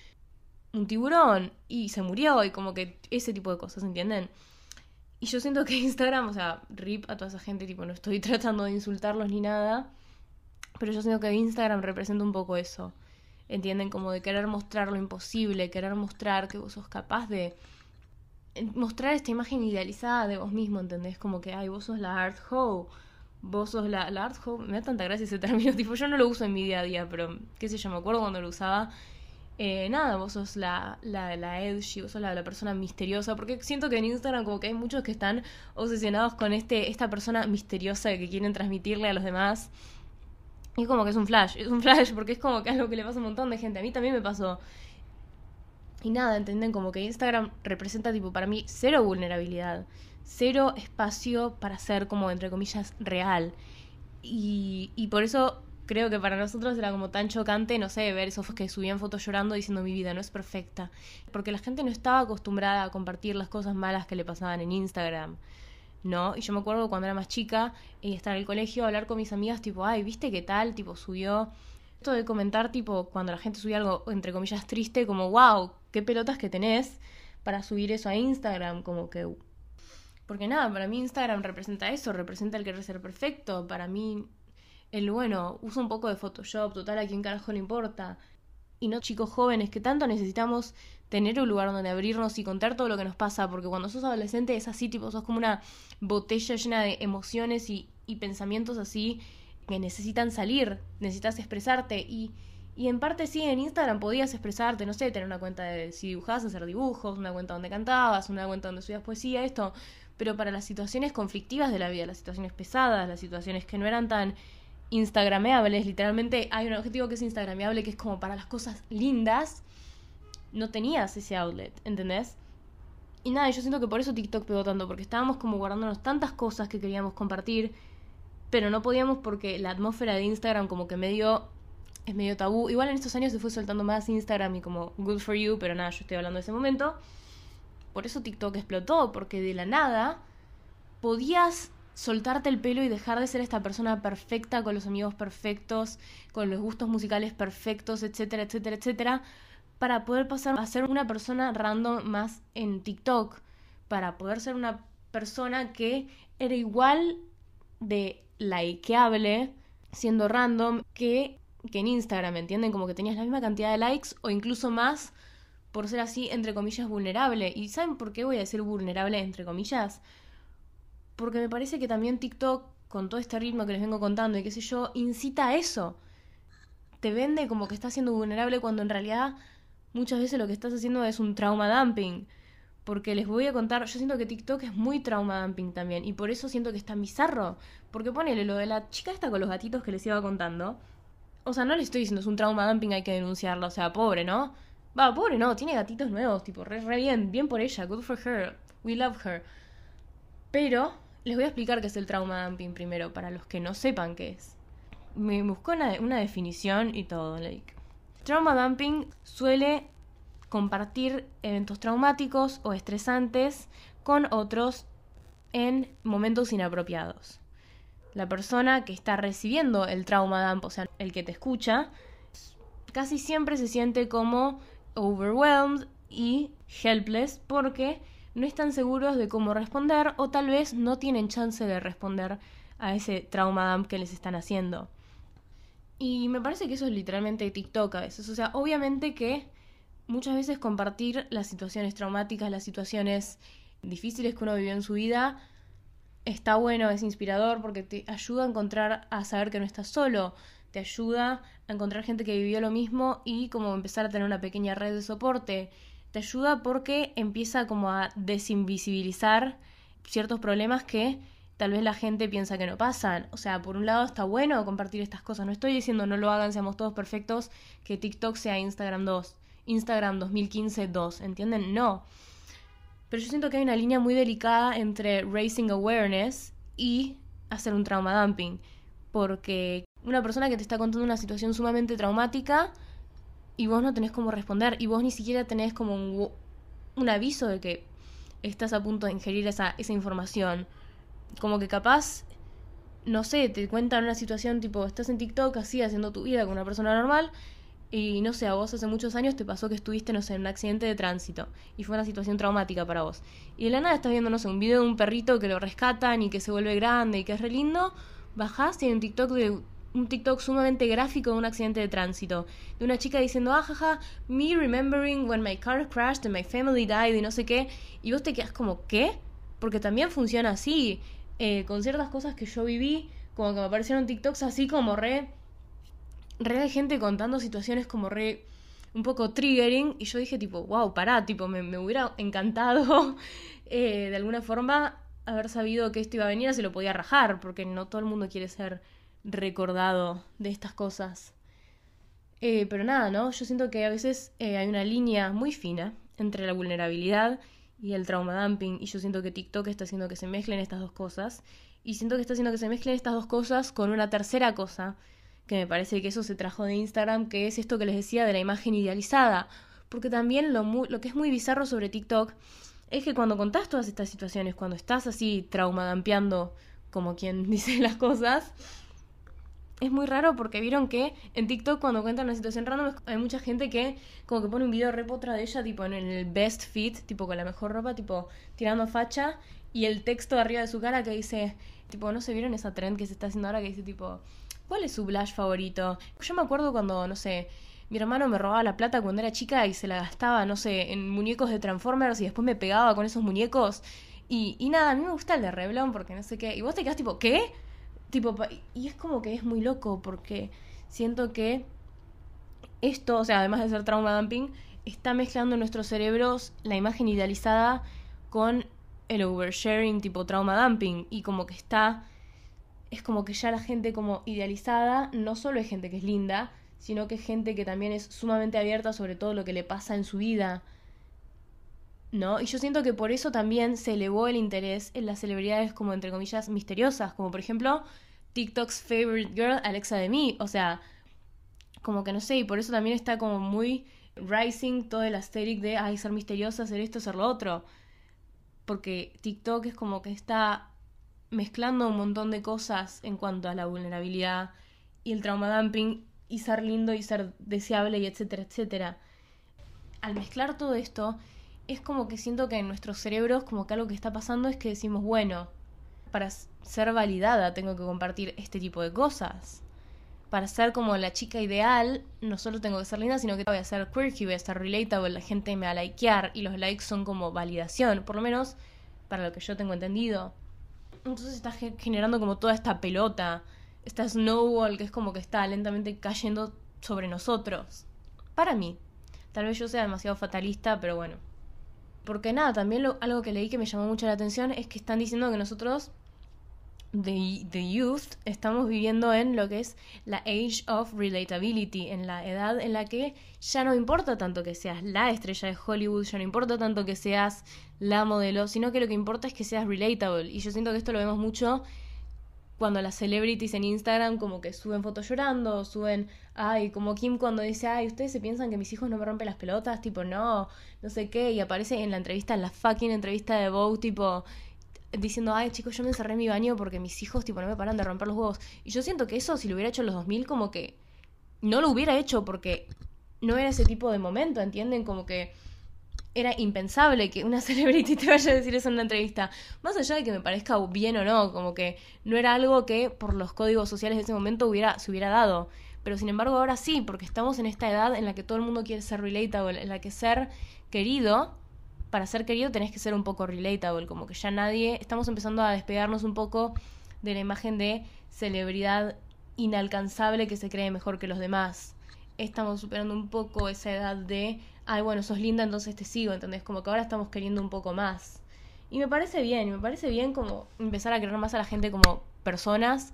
un tiburón y se murió y como que ese tipo de cosas, ¿entienden? Y yo siento que Instagram, o sea, rip a toda esa gente, tipo, no estoy tratando de insultarlos ni nada, Pero yo siento que Instagram representa un poco eso. ¿Entienden? Como de querer mostrar lo imposible, querer mostrar que vos sos capaz de mostrar esta imagen idealizada de vos mismo, ¿entendés? Como que, ay, vos sos la art hoe, vos sos la, la art hoe, me da tanta gracia ese término, tipo, yo no lo uso en mi día a día, pero qué sé yo, me acuerdo cuando lo usaba. Eh, nada, vos sos la, la, la edgy, vos sos la, persona misteriosa, porque siento que en Instagram como que hay muchos que están obsesionados con este, esta persona misteriosa que quieren transmitirle a los demás. Y como que es un flash, es un flash porque es como que algo que le pasa a un montón de gente. A mí también me pasó. Y nada, ¿entienden? Como que Instagram representa, tipo, para mí, cero vulnerabilidad, cero espacio para ser, como, entre comillas, real. Y, y por eso creo que para nosotros era como tan chocante, no sé, ver esos que subían fotos llorando diciendo mi vida no es perfecta. Porque la gente no estaba acostumbrada a compartir las cosas malas que le pasaban en Instagram. ¿No? Y yo me acuerdo cuando era más chica y estar en el colegio, hablar con mis amigas, tipo, ay, ¿viste qué tal? Tipo, subió. Esto de comentar, tipo, cuando la gente subía algo, entre comillas, triste, como, wow, qué pelotas que tenés para subir eso a Instagram, como que... Porque nada, para mí Instagram representa eso, representa el querer ser perfecto, para mí el bueno, uso un poco de Photoshop, total a quién carajo le importa. Y no chicos jóvenes que tanto necesitamos tener un lugar donde abrirnos y contar todo lo que nos pasa, porque cuando sos adolescente es así, tipo, sos como una botella llena de emociones y, y pensamientos así que necesitan salir, necesitas expresarte y y en parte sí, en Instagram podías expresarte, no sé, tener una cuenta de si dibujabas, hacer dibujos, una cuenta donde cantabas, una cuenta donde subías poesía, esto. Pero para las situaciones conflictivas de la vida, las situaciones pesadas, las situaciones que no eran tan instagrameables, literalmente hay un objetivo que es instagrameable, que es como para las cosas lindas, no tenías ese outlet, ¿entendés? Y nada, yo siento que por eso TikTok pegó tanto, porque estábamos como guardándonos tantas cosas que queríamos compartir, pero no podíamos porque la atmósfera de Instagram como que medio es medio tabú. Igual en estos años se fue soltando más Instagram y como good for you, pero nada, yo estoy hablando de ese momento. Por eso TikTok explotó, porque de la nada podías soltarte el pelo y dejar de ser esta persona perfecta, con los amigos perfectos, con los gustos musicales perfectos, etcétera, etcétera, etcétera, para poder pasar a ser una persona random más en TikTok, para poder ser una persona que era igual de likeable, siendo random, que que en Instagram, ¿entienden? Como que tenías la misma cantidad de likes o incluso más por ser así, entre comillas, vulnerable. ¿Y saben por qué voy a decir vulnerable, entre comillas? Porque me parece que también TikTok, con todo este ritmo que les vengo contando y qué sé yo, incita a eso. Te vende como que estás siendo vulnerable cuando en realidad muchas veces lo que estás haciendo es un trauma dumping. Porque les voy a contar, yo siento que TikTok es muy trauma dumping también. Y por eso siento que está bizarro. Porque ponele lo de la chica esta con los gatitos que les iba contando o sea, no le estoy diciendo es un trauma dumping, hay que denunciarlo. O sea, pobre, ¿no? Va, pobre, no, tiene gatitos nuevos, tipo, re, re bien, bien por ella, good for her, we love her. Pero les voy a explicar qué es el trauma dumping primero, para los que no sepan qué es. Me buscó una, definición y todo, like. Trauma dumping suele compartir eventos traumáticos o estresantes con otros en momentos inapropiados la persona que está recibiendo el trauma dump, o sea, el que te escucha, casi siempre se siente como overwhelmed y helpless porque no están seguros de cómo responder o tal vez no tienen chance de responder a ese trauma dump que les están haciendo. Y me parece que eso es literalmente TikTok a veces. O sea, obviamente que muchas veces compartir las situaciones traumáticas, las situaciones difíciles que uno vivió en su vida, está bueno, es inspirador porque te ayuda a encontrar, a saber que no estás solo, te ayuda a encontrar gente que vivió lo mismo y como empezar a tener una pequeña red de soporte. Te ayuda porque empieza como a desinvisibilizar ciertos problemas que tal vez la gente piensa que no pasan. O sea, por un lado está bueno compartir estas cosas. No estoy diciendo no lo hagan, seamos todos perfectos, que TikTok sea Instagram 2, Instagram 2015 2, ¿entienden? No. Pero yo siento que hay una línea muy delicada entre raising awareness y hacer un trauma dumping. Porque una persona que te está contando una situación sumamente traumática y vos no tenés cómo responder y vos ni siquiera tenés como un, un aviso de que estás a punto de ingerir esa, esa información. Como que capaz, no sé, te cuentan una situación tipo, estás en TikTok así haciendo tu vida con una persona normal y no sé, a vos hace muchos años te pasó que estuviste, no sé, en un accidente de tránsito y fue una situación traumática para vos. Y de la nada estás viendo, no sé, un video de un perrito que lo rescatan y que se vuelve grande y que es re lindo. Bajás y hay un TikTok de un TikTok sumamente gráfico de un accidente de tránsito. De una chica diciendo, ah, jaja, me remembering when my car crashed and my family died y no sé qué. Y vos te quedas como, ¿qué? Porque también funciona así. Eh, con ciertas cosas que yo viví, como que me aparecieron TikToks así como re. Re de gente contando situaciones como re. Un poco triggering. Y yo dije, tipo, wow, pará, tipo, me, hubiera encantado eh, de alguna forma haber sabido que esto iba a venir, se lo podía rajar, porque no todo el mundo quiere ser recordado de estas cosas. Eh, pero nada, ¿no? Yo siento que a veces eh, hay una línea muy fina entre la vulnerabilidad y el trauma dumping, y yo siento que TikTok está haciendo que se mezclen estas dos cosas, y siento que está haciendo que se mezclen estas dos cosas con una tercera cosa, que me parece que eso se trajo de Instagram, que es esto que les decía de la imagen idealizada, porque también lo, lo que es muy bizarro sobre TikTok es que cuando contás todas estas situaciones, cuando estás así traumadampeando, como quien dice las cosas, es muy raro porque vieron que en TikTok cuando cuentan una situación random hay mucha gente que como que pone un video repotra de ella tipo en el best fit, tipo con la mejor ropa, tipo tirando facha y el texto arriba de su cara que dice, tipo, no se vieron esa trend que se está haciendo ahora que dice tipo, ¿cuál es su blush favorito? Yo me acuerdo cuando, no sé, mi hermano me robaba la plata cuando era chica y se la gastaba, no sé, en muñecos de Transformers y después me pegaba con esos muñecos. Y, y nada, a mí me gusta el de Revlon porque no sé qué. Y vos te quedas tipo, ¿qué? Y es como que es muy loco porque siento que esto, o sea, además de ser trauma dumping, está mezclando en nuestros cerebros la imagen idealizada con el oversharing tipo trauma dumping y como que está es como que ya la gente como idealizada no solo es gente que es linda, sino que es gente que también es sumamente abierta sobre todo lo que le pasa en su vida. ¿No? Y yo siento que por eso también se elevó el interés en las celebridades como entre comillas misteriosas, como por ejemplo TikTok's favorite girl, Alexa de mí, o sea, como que no sé, y por eso también está como muy rising todo el aesthetic de, ay, ser misteriosa, hacer esto, hacer lo otro. Porque TikTok es como que está mezclando un montón de cosas en cuanto a la vulnerabilidad y el trauma dumping y ser lindo y ser deseable y etcétera, etcétera. Al mezclar todo esto, es como que siento que en nuestros cerebros como que algo que está pasando es que decimos, bueno, para ser validada tengo que compartir este tipo de cosas. Para ser como la chica ideal, no solo tengo que ser linda, sino que voy a ser quirky, voy a ser relatable, la gente me va a likear y los likes son como validación, por lo menos para lo que yo tengo entendido. Entonces está generando como toda esta pelota esta snowball que es como que está lentamente cayendo sobre nosotros. Para mí. Tal vez yo sea demasiado fatalista, pero bueno. Porque nada, también algo que leí que me llamó mucho la atención es que están diciendo que nosotros, the, youth, estamos viviendo en lo que es la age of relatability, en la edad en la que ya no importa tanto que seas la estrella de Hollywood, ya no importa tanto que seas la modelo, sino que lo que importa es que seas relatable. Y yo siento que esto lo vemos mucho cuando las celebrities en Instagram como que suben fotos llorando, suben, ay, como Kim cuando dice, ay, ustedes se piensan que mis hijos no me rompen las pelotas, tipo, no, no sé qué, y aparece en la entrevista, en la fucking entrevista de Vogue, tipo, diciendo, ay, chicos, yo me encerré en mi baño porque mis hijos, tipo, no me paran de romper los huevos. Y yo siento que eso, si lo hubiera hecho en los 2000, como que no lo hubiera hecho porque no era ese tipo de momento, ¿entienden? Como que era impensable que una celebrity te vaya a decir eso en una entrevista. Más allá de que me parezca bien o no, como que no era algo que por los códigos sociales de ese momento hubiera, se hubiera dado. Pero sin embargo ahora sí, porque estamos en esta edad en la que todo el mundo quiere ser relatable, en la que ser querido, para ser querido tenés que ser un poco relatable, como que ya nadie, estamos empezando a despegarnos un poco de la imagen de celebridad inalcanzable que se cree mejor que los demás. Estamos superando un poco esa edad de ay, bueno, sos linda, entonces te sigo, ¿entendés? Como que ahora estamos queriendo un poco más. Y me parece bien, me parece bien como empezar a querer más a la gente como personas,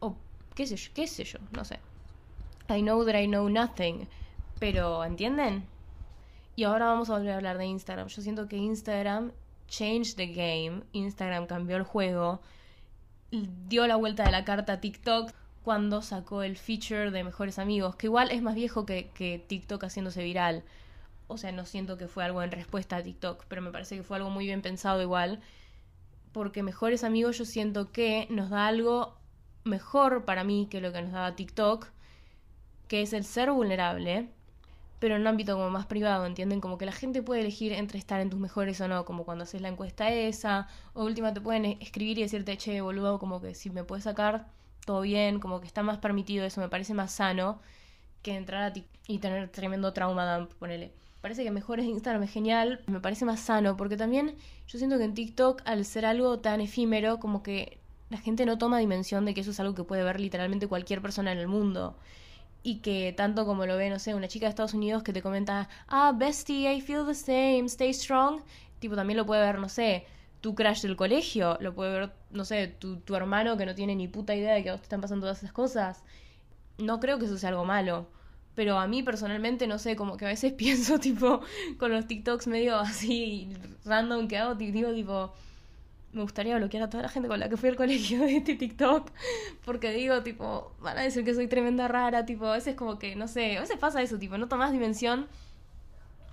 o qué sé yo, qué sé yo, no sé. I know that I know nothing, pero ¿entienden? Y ahora vamos a volver a hablar de Instagram. Yo siento que Instagram changed the game, Instagram cambió el juego, dio la vuelta de la carta a TikTok cuando sacó el feature de mejores amigos, que igual es más viejo que, que TikTok haciéndose viral. O sea, no siento que fue algo en respuesta a TikTok, pero me parece que fue algo muy bien pensado igual, porque mejores amigos yo siento que nos da algo mejor para mí que lo que nos daba TikTok, que es el ser vulnerable, pero en un ámbito como más privado, ¿entienden? Como que la gente puede elegir entre estar en tus mejores o no, como cuando haces la encuesta esa, o última te pueden escribir y decirte, che, boludo, como que si me puedes sacar todo bien, como que está más permitido eso, me parece más sano que entrar a TikTok y tener tremendo trauma dump, ponele. Parece que mejor es Instagram, es genial, me parece más sano, porque también yo siento que en TikTok, al ser algo tan efímero, como que la gente no toma dimensión de que eso es algo que puede ver literalmente cualquier persona en el mundo. Y que tanto como lo ve, no sé, una chica de Estados Unidos que te comenta, ah, bestie, I feel the same, stay strong, tipo también lo puede ver, no sé, tu crush del colegio, lo puede ver, no sé, tu, tu hermano que no tiene ni puta idea de que a te están pasando todas esas cosas. No creo que eso sea algo malo. Pero a mí personalmente, no sé, como que a veces pienso, tipo, con los TikToks medio así random que hago, digo, tipo, me gustaría bloquear a toda la gente con la que fui al colegio de este TikTok. Porque digo, tipo, van a decir que soy tremenda rara, tipo, a veces como que, no sé, a veces pasa eso, tipo, no tomas dimensión.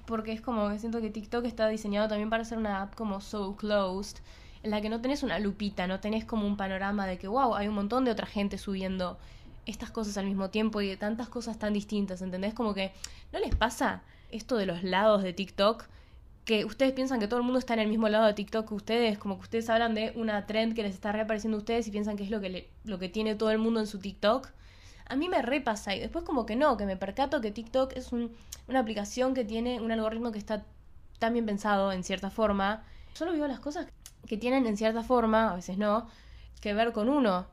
Porque es como que siento que TikTok está diseñado también para ser una app como so closed, en la que no tenés una lupita, no tenés como un panorama de que, wow, hay un montón de otra gente subiendo estas cosas al mismo tiempo y de tantas cosas tan distintas, ¿entendés? Como que, ¿no les pasa esto de los lados de TikTok? Que ustedes piensan que todo el mundo está en el mismo lado de TikTok que ustedes, como que ustedes hablan de una trend que les está reapareciendo a ustedes y piensan que es lo que, lo que tiene todo el mundo en su TikTok. A mí me repasa y después como que no, que me percato que TikTok es una aplicación que tiene un algoritmo que está tan bien pensado en cierta forma. Solo veo las cosas que tienen en cierta forma, a veces no, que ver con uno.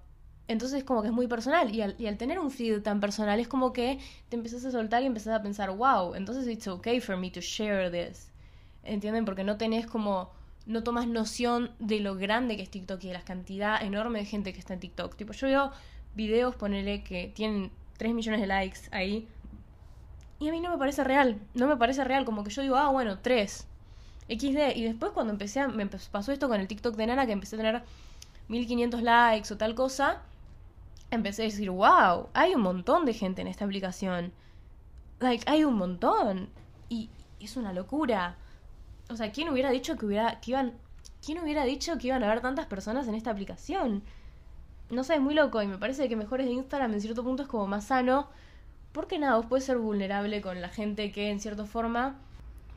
Entonces como que es muy personal y al, y al, tener un feed tan personal es como que te empezás a soltar y empezás a pensar, wow, entonces it's okay for me to share this. ¿Entienden? Porque no tenés como, no tomas noción de lo grande que es TikTok y de la cantidad enorme de gente que está en TikTok. Tipo, yo veo videos, ponele, que tienen 3 millones de likes ahí y a mí no me parece real, no me parece real, como que yo digo, ah, bueno, 3. XD. Y después cuando empecé a, me pasó esto con el TikTok de Nana, que empecé a tener 1500 likes o tal cosa, empecé a decir, wow, hay un montón de gente en esta aplicación. Like, hay un montón. Y es una locura. O sea, ¿quién hubiera dicho que hubiera, iban, quién hubiera dicho que iban a haber tantas personas en esta aplicación? No sé, es muy loco y me parece que mejores de Instagram en cierto punto es como más sano. Porque nada, vos puedes ser vulnerable con la gente que en cierta forma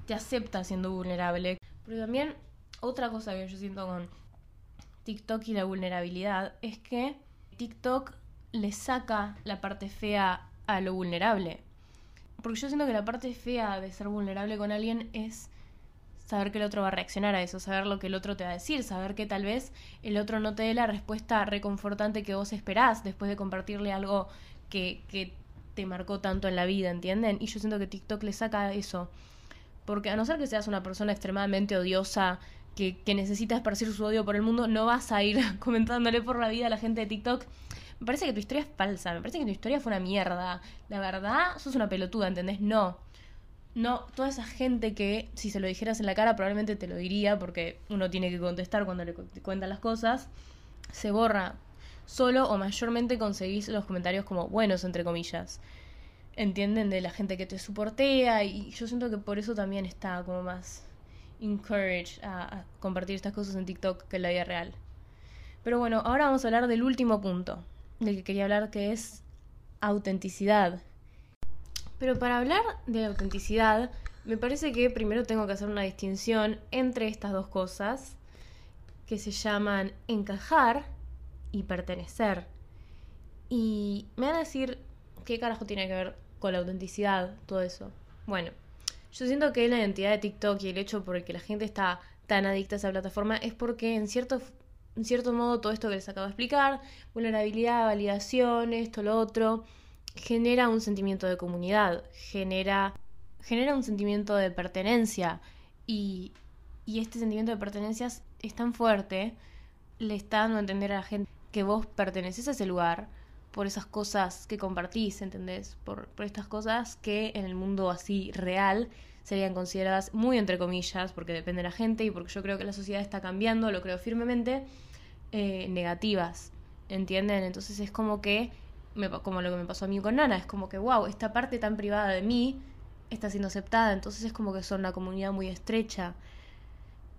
te acepta siendo vulnerable. Pero también otra cosa que yo siento con TikTok y la vulnerabilidad es que TikTok le saca la parte fea a lo vulnerable. Porque yo siento que la parte fea de ser vulnerable con alguien es saber que el otro va a reaccionar a eso, saber lo que el otro te va a decir, saber que tal vez el otro no te dé la respuesta reconfortante que vos esperás después de compartirle algo que, que te marcó tanto en la vida, ¿entienden? Y yo siento que TikTok le saca eso. Porque a no ser que seas una persona extremadamente odiosa, que, que necesita esparcir su odio por el mundo, no vas a ir comentándole por la vida a la gente de TikTok me parece que tu historia es falsa, me parece que tu historia fue una mierda. La verdad, sos una pelotuda, ¿entendés? No. No, toda esa gente que si se lo dijeras en la cara probablemente te lo diría porque uno tiene que contestar cuando le cuentan las cosas, se borra. Solo o mayormente conseguís los comentarios como buenos, entre comillas. Entienden de la gente que te soportea y yo siento que por eso también está como más encouraged a, a compartir estas cosas en TikTok que en la vida real. Pero bueno, ahora vamos a hablar del último punto, del que quería hablar, que es autenticidad. Pero para hablar de autenticidad, me parece que primero tengo que hacer una distinción entre estas dos cosas, que se llaman encajar y pertenecer. Y me van a decir qué carajo tiene que ver con la autenticidad, todo eso. Bueno, yo siento que la identidad de TikTok y el hecho por el que la gente está tan adicta a esa plataforma es porque en cierto en cierto modo, todo esto que les acabo de explicar, vulnerabilidad, validación, esto, lo otro, genera un sentimiento de comunidad, genera, genera un sentimiento de pertenencia y, y este sentimiento de pertenencia es tan fuerte, le está dando a entender a la gente que vos perteneces a ese lugar por esas cosas que compartís, ¿entendés? Por, por estas cosas que en el mundo así real serían consideradas muy entre comillas, porque depende de la gente y porque yo creo que la sociedad está cambiando, lo creo firmemente, eh, negativas, ¿entienden? Entonces es como que, me, como lo que me pasó a mí con Nana, es como que, wow, esta parte tan privada de mí está siendo aceptada, entonces es como que son una comunidad muy estrecha.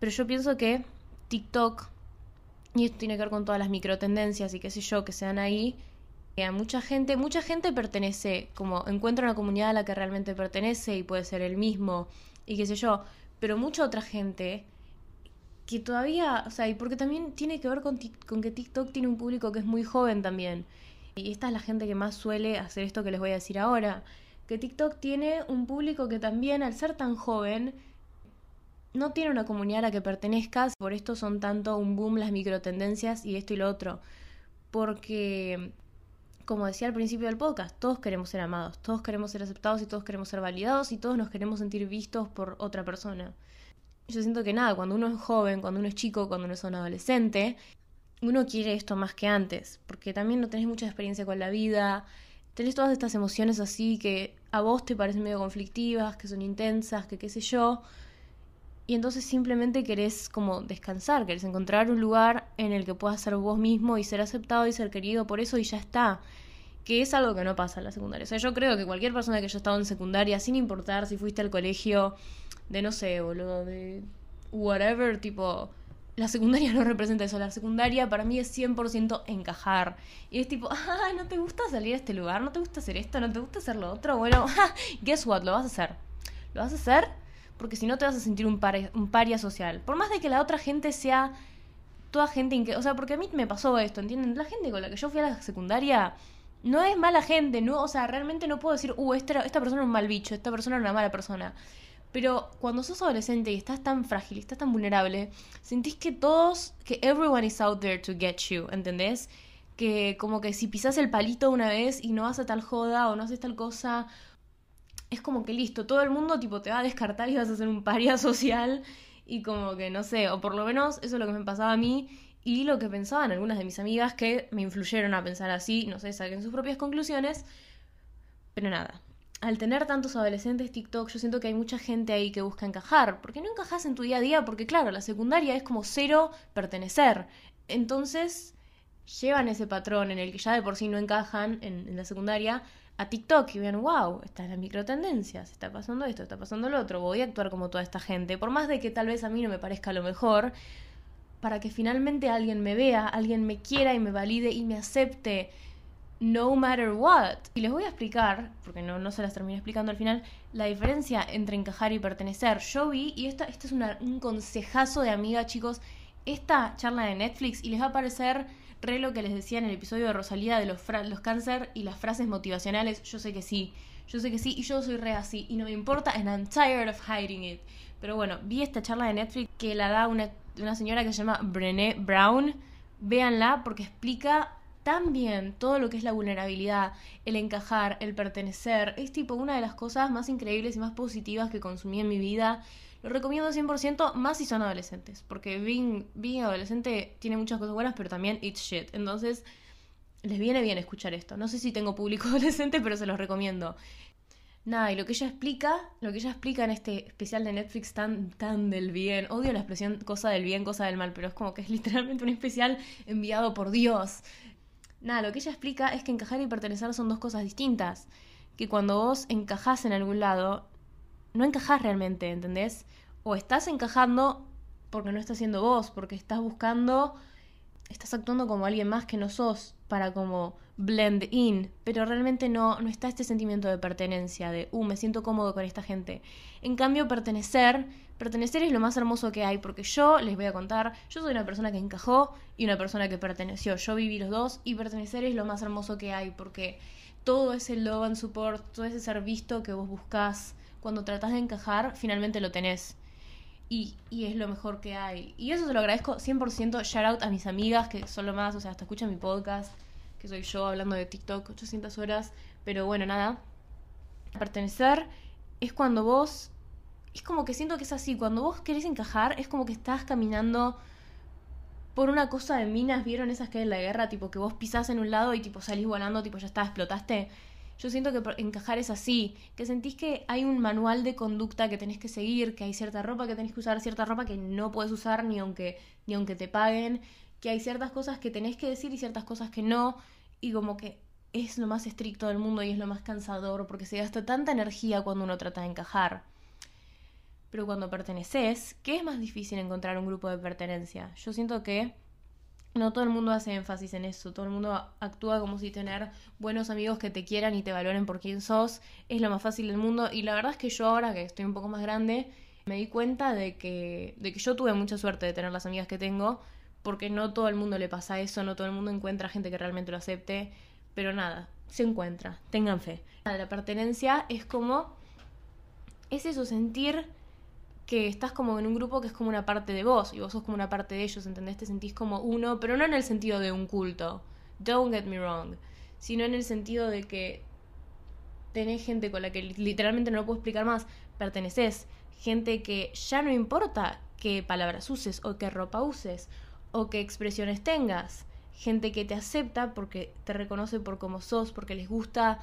Pero yo pienso que TikTok, y esto tiene que ver con todas las microtendencias y qué sé yo, que sean ahí, que a mucha gente, mucha gente pertenece, como encuentra una comunidad a la que realmente pertenece y puede ser el mismo, y qué sé yo, pero mucha otra gente que todavía, o sea, y porque también tiene que ver con, con, que TikTok tiene un público que es muy joven también. Y esta es la gente que más suele hacer esto que les voy a decir ahora. Que TikTok tiene un público que también, al ser tan joven, no tiene una comunidad a la que pertenezcas. Por esto son tanto un boom las microtendencias y esto y lo otro. Porque, como decía al principio del podcast, todos queremos ser amados, todos queremos ser aceptados y todos queremos ser validados y todos nos queremos sentir vistos por otra persona. Yo siento que nada, cuando uno es joven, cuando uno es chico, cuando uno es un adolescente, uno quiere esto más que antes, porque también no tenés mucha experiencia con la vida, tenés todas estas emociones así que a vos te parecen medio conflictivas, que son intensas, que qué sé yo, y entonces simplemente querés como descansar, querés encontrar un lugar en el que puedas ser vos mismo y ser aceptado y ser querido por eso y ya está. Que es algo que no pasa en la secundaria. O sea, yo creo que cualquier persona que haya estado en secundaria, sin importar si fuiste al colegio de no sé, boludo, de whatever, tipo, la secundaria no representa eso. La secundaria para mí es 100% encajar. Y es tipo, ah, ¿no te gusta salir a este lugar? ¿No te gusta hacer esto? ¿No te gusta hacer lo otro? Bueno, guess what, lo vas a hacer. Lo vas a hacer porque si no te vas a sentir un, un paria social. Por más de que la otra gente sea toda gente... O sea, porque a mí me pasó esto, ¿entienden? La gente con la que yo fui a la secundaria no es mala gente, ¿no? O sea, realmente no puedo decir, uh, esta, esta persona es un mal bicho, esta persona es una mala persona. Pero cuando sos adolescente y estás tan frágil, estás tan vulnerable, sentís que todos, que everyone is out there to get you, ¿entendés? Que como que si pisas el palito una vez y no haces tal joda o no haces tal cosa, es como que listo, todo el mundo tipo te va a descartar y vas a ser un paria social y como que no sé, o por lo menos eso es lo que me pasaba a mí y lo que pensaban algunas de mis amigas que me influyeron a pensar así, no sé, saquen sus propias conclusiones, pero nada, al tener tantos adolescentes TikTok, yo siento que hay mucha gente ahí que busca encajar. porque no encajas en tu día a día? Porque claro, la secundaria es como cero pertenecer. Entonces llevan ese patrón en el que ya de por sí no encajan en, la secundaria a TikTok y vean, wow, esta es la microtendencia, se está pasando esto, está pasando lo otro, voy a actuar como toda esta gente, por más de que tal vez a mí no me parezca lo mejor, para que finalmente alguien me vea, alguien me quiera y me valide y me acepte no matter what. Y les voy a explicar, porque no, no se las terminé explicando al final, la diferencia entre encajar y pertenecer. Yo vi, y esta, este es un consejazo de amiga, chicos, esta charla de Netflix y les va a parecer re lo que les decía en el episodio de Rosalía de los, los cáncer y las frases motivacionales. Yo sé que sí, yo sé que sí, y yo soy re así, y no me importa, and I'm tired of hiding it. Pero bueno, vi esta charla de Netflix que la da una, una señora que se llama Brené Brown. Véanla porque explica también todo lo que es la vulnerabilidad, el encajar, el pertenecer, es tipo una de las cosas más increíbles y más positivas que consumí en mi vida. Lo recomiendo 100%, más si son adolescentes, porque being, being adolescente tiene muchas cosas buenas, pero también it's shit. Entonces, les viene bien escuchar esto. No sé si tengo público adolescente, pero se los recomiendo. Nada, y lo que ella explica, lo que ella explica en este especial de Netflix tan, tan del bien, odio la expresión cosa del bien, cosa del mal, pero es como que es literalmente un especial enviado por Dios. Nada, lo que ella explica es que encajar y pertenecer son dos cosas distintas. Que cuando vos encajás en algún lado, no encajás realmente, ¿entendés? O estás encajando porque no estás siendo vos, porque estás buscando, estás actuando como alguien más que no sos, para como blend in, pero realmente no, no está este sentimiento de pertenencia, de, uh, me siento cómodo con esta gente. En cambio, pertenecer, pertenecer es lo más hermoso que hay, porque yo les voy a contar, yo soy una persona que encajó y una persona que perteneció, yo viví los dos y pertenecer es lo más hermoso que hay, porque todo ese love and support, todo ese ser visto que vos buscás cuando tratás de encajar, finalmente lo tenés. Y, y, es lo mejor que hay. Y eso se lo agradezco 100%. Shout out a mis amigas que son lo más, o sea, hasta escuchan mi podcast que soy yo hablando de TikTok 800 horas, pero bueno, nada. Pertenecer es cuando vos, es como que siento que es así, cuando vos querés encajar es como que estás caminando por una cosa de minas, ¿vieron esas que hay en la guerra? Tipo que vos pisás en un lado y tipo salís volando, tipo ya está, explotaste. Yo siento que encajar es así, que sentís que hay un manual de conducta que tenés que seguir, que hay cierta ropa que tenés que usar, cierta ropa que no puedes usar ni aunque, ni aunque te paguen, que hay ciertas cosas que tenés que decir y ciertas cosas que no, y como que es lo más estricto del mundo y es lo más cansador porque se gasta tanta energía cuando uno trata de encajar. Pero cuando perteneces, ¿qué es más difícil encontrar un grupo de pertenencia? Yo siento que no todo el mundo hace énfasis en eso, todo el mundo actúa como si tener buenos amigos que te quieran y te valoren por quién sos es lo más fácil del mundo y la verdad es que yo ahora que estoy un poco más grande me di cuenta de que, de que yo tuve mucha suerte de tener las amigas que tengo porque no todo el mundo le pasa eso, no todo el mundo encuentra gente que realmente lo acepte, pero nada, se encuentra, tengan fe. La pertenencia es como, es eso, sentir que estás como en un grupo que es como una parte de vos y vos sos como una parte de ellos, ¿entendés? Te sentís como uno, pero no en el sentido de un culto, don't get me wrong, sino en el sentido de que tenés gente con la que literalmente no lo puedo explicar más, perteneces, gente que ya no importa qué palabras uses o qué ropa uses o qué expresiones tengas, gente que te acepta porque te reconoce por cómo sos, porque les gusta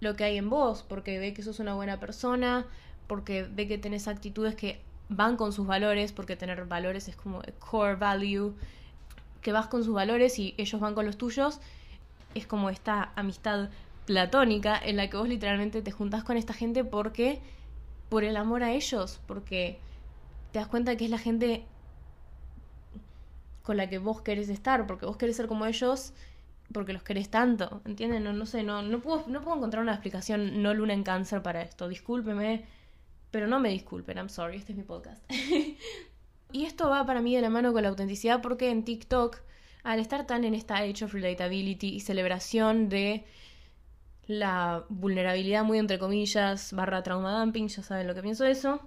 lo que hay en vos, porque ve que sos una buena persona, porque ve que tenés actitudes que van con sus valores, porque tener valores es como core value, que vas con sus valores y ellos van con los tuyos, es como esta amistad platónica en la que vos literalmente te juntás con esta gente porque por el amor a ellos, porque te das cuenta que es la gente con la que vos querés estar, porque vos querés ser como ellos, porque los querés tanto, ¿entienden? No, no sé, no, no, puedo, no puedo encontrar una explicación no luna en cáncer para esto, discúlpeme, pero no me disculpen, I'm sorry, este es mi podcast. y esto va para mí de la mano con la autenticidad porque en TikTok, al estar tan en esta age of relatability y celebración de la vulnerabilidad muy entre comillas, barra trauma dumping, ya saben lo que pienso de eso,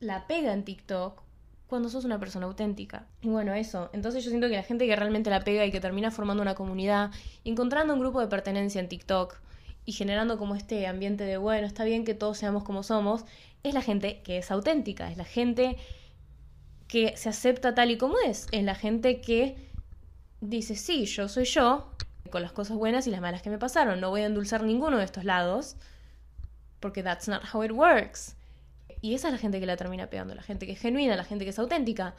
la pega en TikTok cuando sos una persona auténtica. Y bueno, eso. Entonces yo siento que la gente que realmente la pega y que termina formando una comunidad, encontrando un grupo de pertenencia en TikTok y generando como este ambiente de, bueno, está bien que todos seamos como somos, es la gente que es auténtica, es la gente que se acepta tal y como es, es la gente que dice, sí, yo soy yo, con las cosas buenas y las malas que me pasaron. No voy a endulzar ninguno de estos lados, porque that's not how it works. Y esa es la gente que la termina pegando, la gente que es genuina, la gente que es auténtica.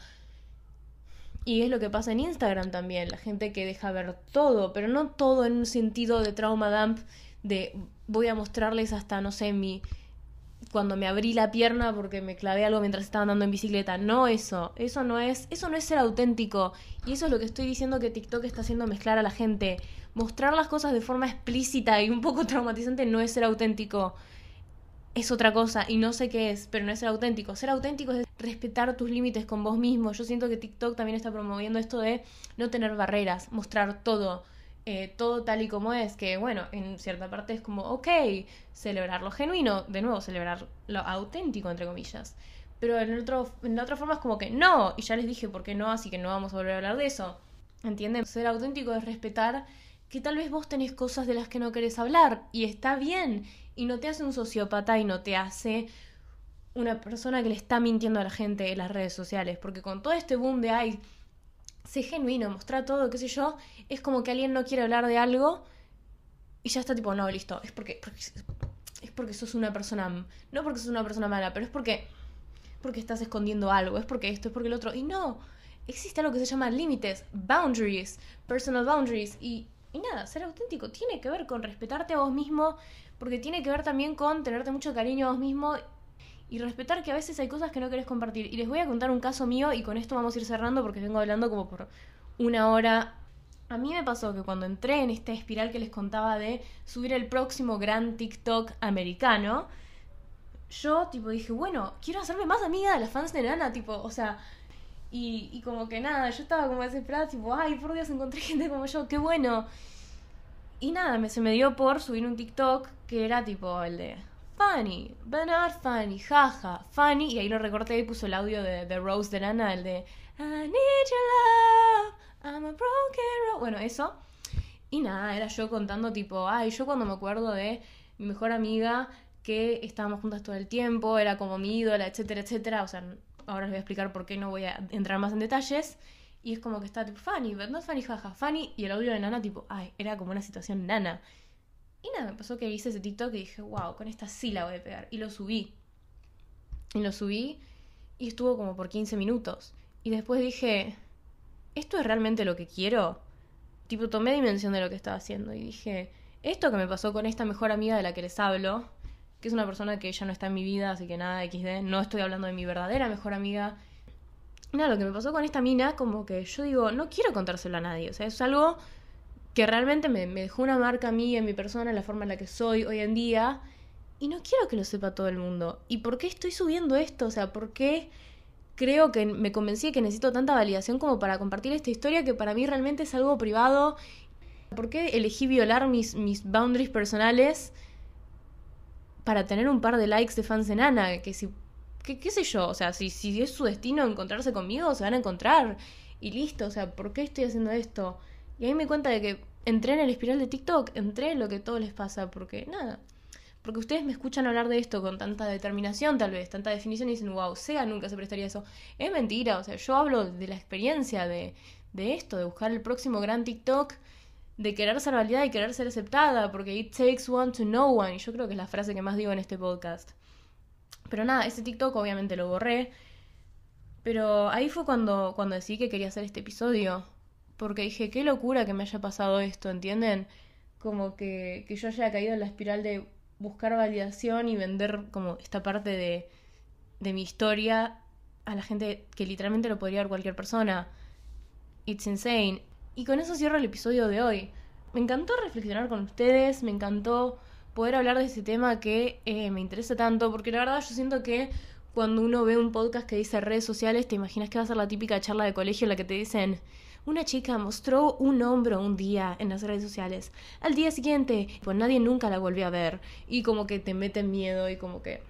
Y es lo que pasa en Instagram también, la gente que deja ver todo, pero no todo en un sentido de trauma dump, de voy a mostrarles hasta, no sé, mi cuando me abrí la pierna porque me clavé algo mientras estaba andando en bicicleta. No eso, eso no es, eso no es ser auténtico. Y eso es lo que estoy diciendo que TikTok está haciendo mezclar a la gente. Mostrar las cosas de forma explícita y un poco traumatizante no es ser auténtico. Es otra cosa y no sé qué es, pero no es ser auténtico. Ser auténtico es respetar tus límites con vos mismo. Yo siento que TikTok también está promoviendo esto de no tener barreras, mostrar todo eh, todo tal y como es, que bueno, en cierta parte es como, ok, celebrar lo genuino, de nuevo, celebrar lo auténtico, entre comillas. Pero en, otro, en la otra forma es como que no, y ya les dije por qué no, así que no vamos a volver a hablar de eso. ¿Entienden? Ser auténtico es respetar que tal vez vos tenés cosas de las que no querés hablar, y está bien, y no te hace un sociópata y no te hace una persona que le está mintiendo a la gente en las redes sociales, porque con todo este boom de ay, sé genuino, mostrar todo, qué sé yo, es como que alguien no quiere hablar de algo y ya está tipo, no, listo, es porque, es porque sos una persona, no porque sos una persona mala, pero es porque, porque estás escondiendo algo, es porque esto, es porque el otro, y no, existe algo que se llama límites, boundaries, personal boundaries, y, y nada, ser auténtico tiene que ver con respetarte a vos mismo, porque tiene que ver también con tenerte mucho cariño a vos mismo y respetar que a veces hay cosas que no querés compartir. Y les voy a contar un caso mío y con esto vamos a ir cerrando porque vengo hablando como por una hora. A mí me pasó que cuando entré en esta espiral que les contaba de subir el próximo gran TikTok americano, yo tipo dije, bueno, quiero hacerme más amiga de las fans de Nana, tipo, o sea, y, y como que nada, yo estaba como desesperada, tipo, ay, por Dios, encontré gente como yo, qué bueno. Y nada, me, se me dio por subir un TikTok que era tipo el de funny, but not funny, jaja, funny. Y ahí lo recorté y puso el audio de, de Rose de Nana, el de I need your love, I'm a broken road. Bueno, eso. Y nada, era yo contando tipo, ay, yo cuando me acuerdo de mi mejor amiga que estábamos juntas todo el tiempo, era como mi ídola, etcétera, etcétera. O sea, ahora les voy a explicar por qué no voy a entrar más en detalles. Y es como que está tipo, funny, but not funny, jaja, funny. Y el audio de Nana, tipo, ay, era como una situación nana. Y nada, me pasó que hice ese TikTok y dije, wow, con esta sí la voy a pegar. Y lo subí. Y lo subí y estuvo como por 15 minutos. Y después dije, ¿esto es realmente lo que quiero? Tipo, tomé dimensión de lo que estaba haciendo y dije, esto que me pasó con esta mejor amiga de la que les hablo, que es una persona que ya no está en mi vida, así que nada, XD, no estoy hablando de mi verdadera mejor amiga. Nada, lo que me pasó con esta mina, como que yo digo, no quiero contárselo a nadie, o sea, es algo que realmente me, dejó una marca a mí, en mi persona, en la forma en la que soy hoy en día. Y no quiero que lo sepa todo el mundo. ¿Y por qué estoy subiendo esto? O sea, ¿por qué creo que me convencí de que necesito tanta validación como para compartir esta historia que para mí realmente es algo privado ¿Por qué elegí violar mis, mis boundaries personales para tener un par de likes de fans de Nana? Que si, qué sé yo, o sea, si, si es su destino encontrarse conmigo, se van a encontrar. Y listo, o sea, ¿por qué estoy haciendo esto? Y ahí me cuenta de que entré en el espiral de TikTok, entré en lo que todo les pasa, porque nada. Porque ustedes me escuchan hablar de esto con tanta determinación, tal vez, tanta definición, y dicen, wow, Sega nunca se prestaría eso. Es mentira, o sea, yo hablo de la experiencia de, de esto, de buscar el próximo gran TikTok, de querer ser validada y querer ser aceptada, porque it takes one to know one, y yo creo que es la frase que más digo en este podcast. Pero nada, ese TikTok obviamente lo borré, pero ahí fue cuando, cuando decidí que quería hacer este episodio, porque dije, qué locura que me haya pasado esto, ¿entienden? Como que, que yo haya caído en la espiral de buscar validación y vender como esta parte de, de mi historia a la gente que literalmente lo podría ver cualquier persona. It's insane. Y con eso cierro el episodio de hoy. Me encantó reflexionar con ustedes, me encantó poder hablar de ese tema que eh, me interesa tanto, porque la verdad yo siento que cuando uno ve un podcast que dice redes sociales, te imaginas que va a ser la típica charla de colegio en la que te dicen, una chica mostró un hombro un día en las redes sociales. Al día siguiente, pues nadie nunca la volvió a ver. Y como que te mete miedo y como que...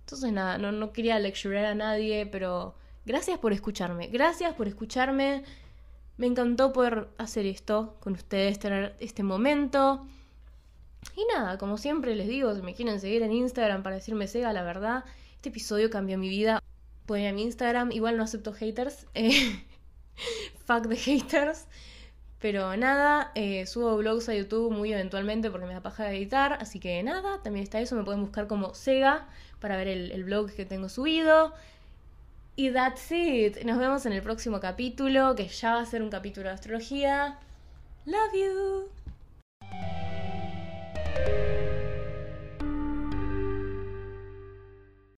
Entonces nada, no, no quería lecturar a nadie, pero gracias por escucharme. Gracias por escucharme. Me encantó poder hacer esto con ustedes, tener este momento. Y nada, como siempre les digo, si me quieren seguir en Instagram para decirme Sega, la verdad, este episodio cambió mi vida. Pueden a mi Instagram, igual no acepto haters. Eh, fuck the haters. Pero nada, eh, subo blogs a YouTube muy eventualmente porque me da paja de editar. Así que nada, también está eso. Me pueden buscar como Sega para ver el, el blog que tengo subido. Y that's it. Nos vemos en el próximo capítulo, que ya va a ser un capítulo de astrología. Love you.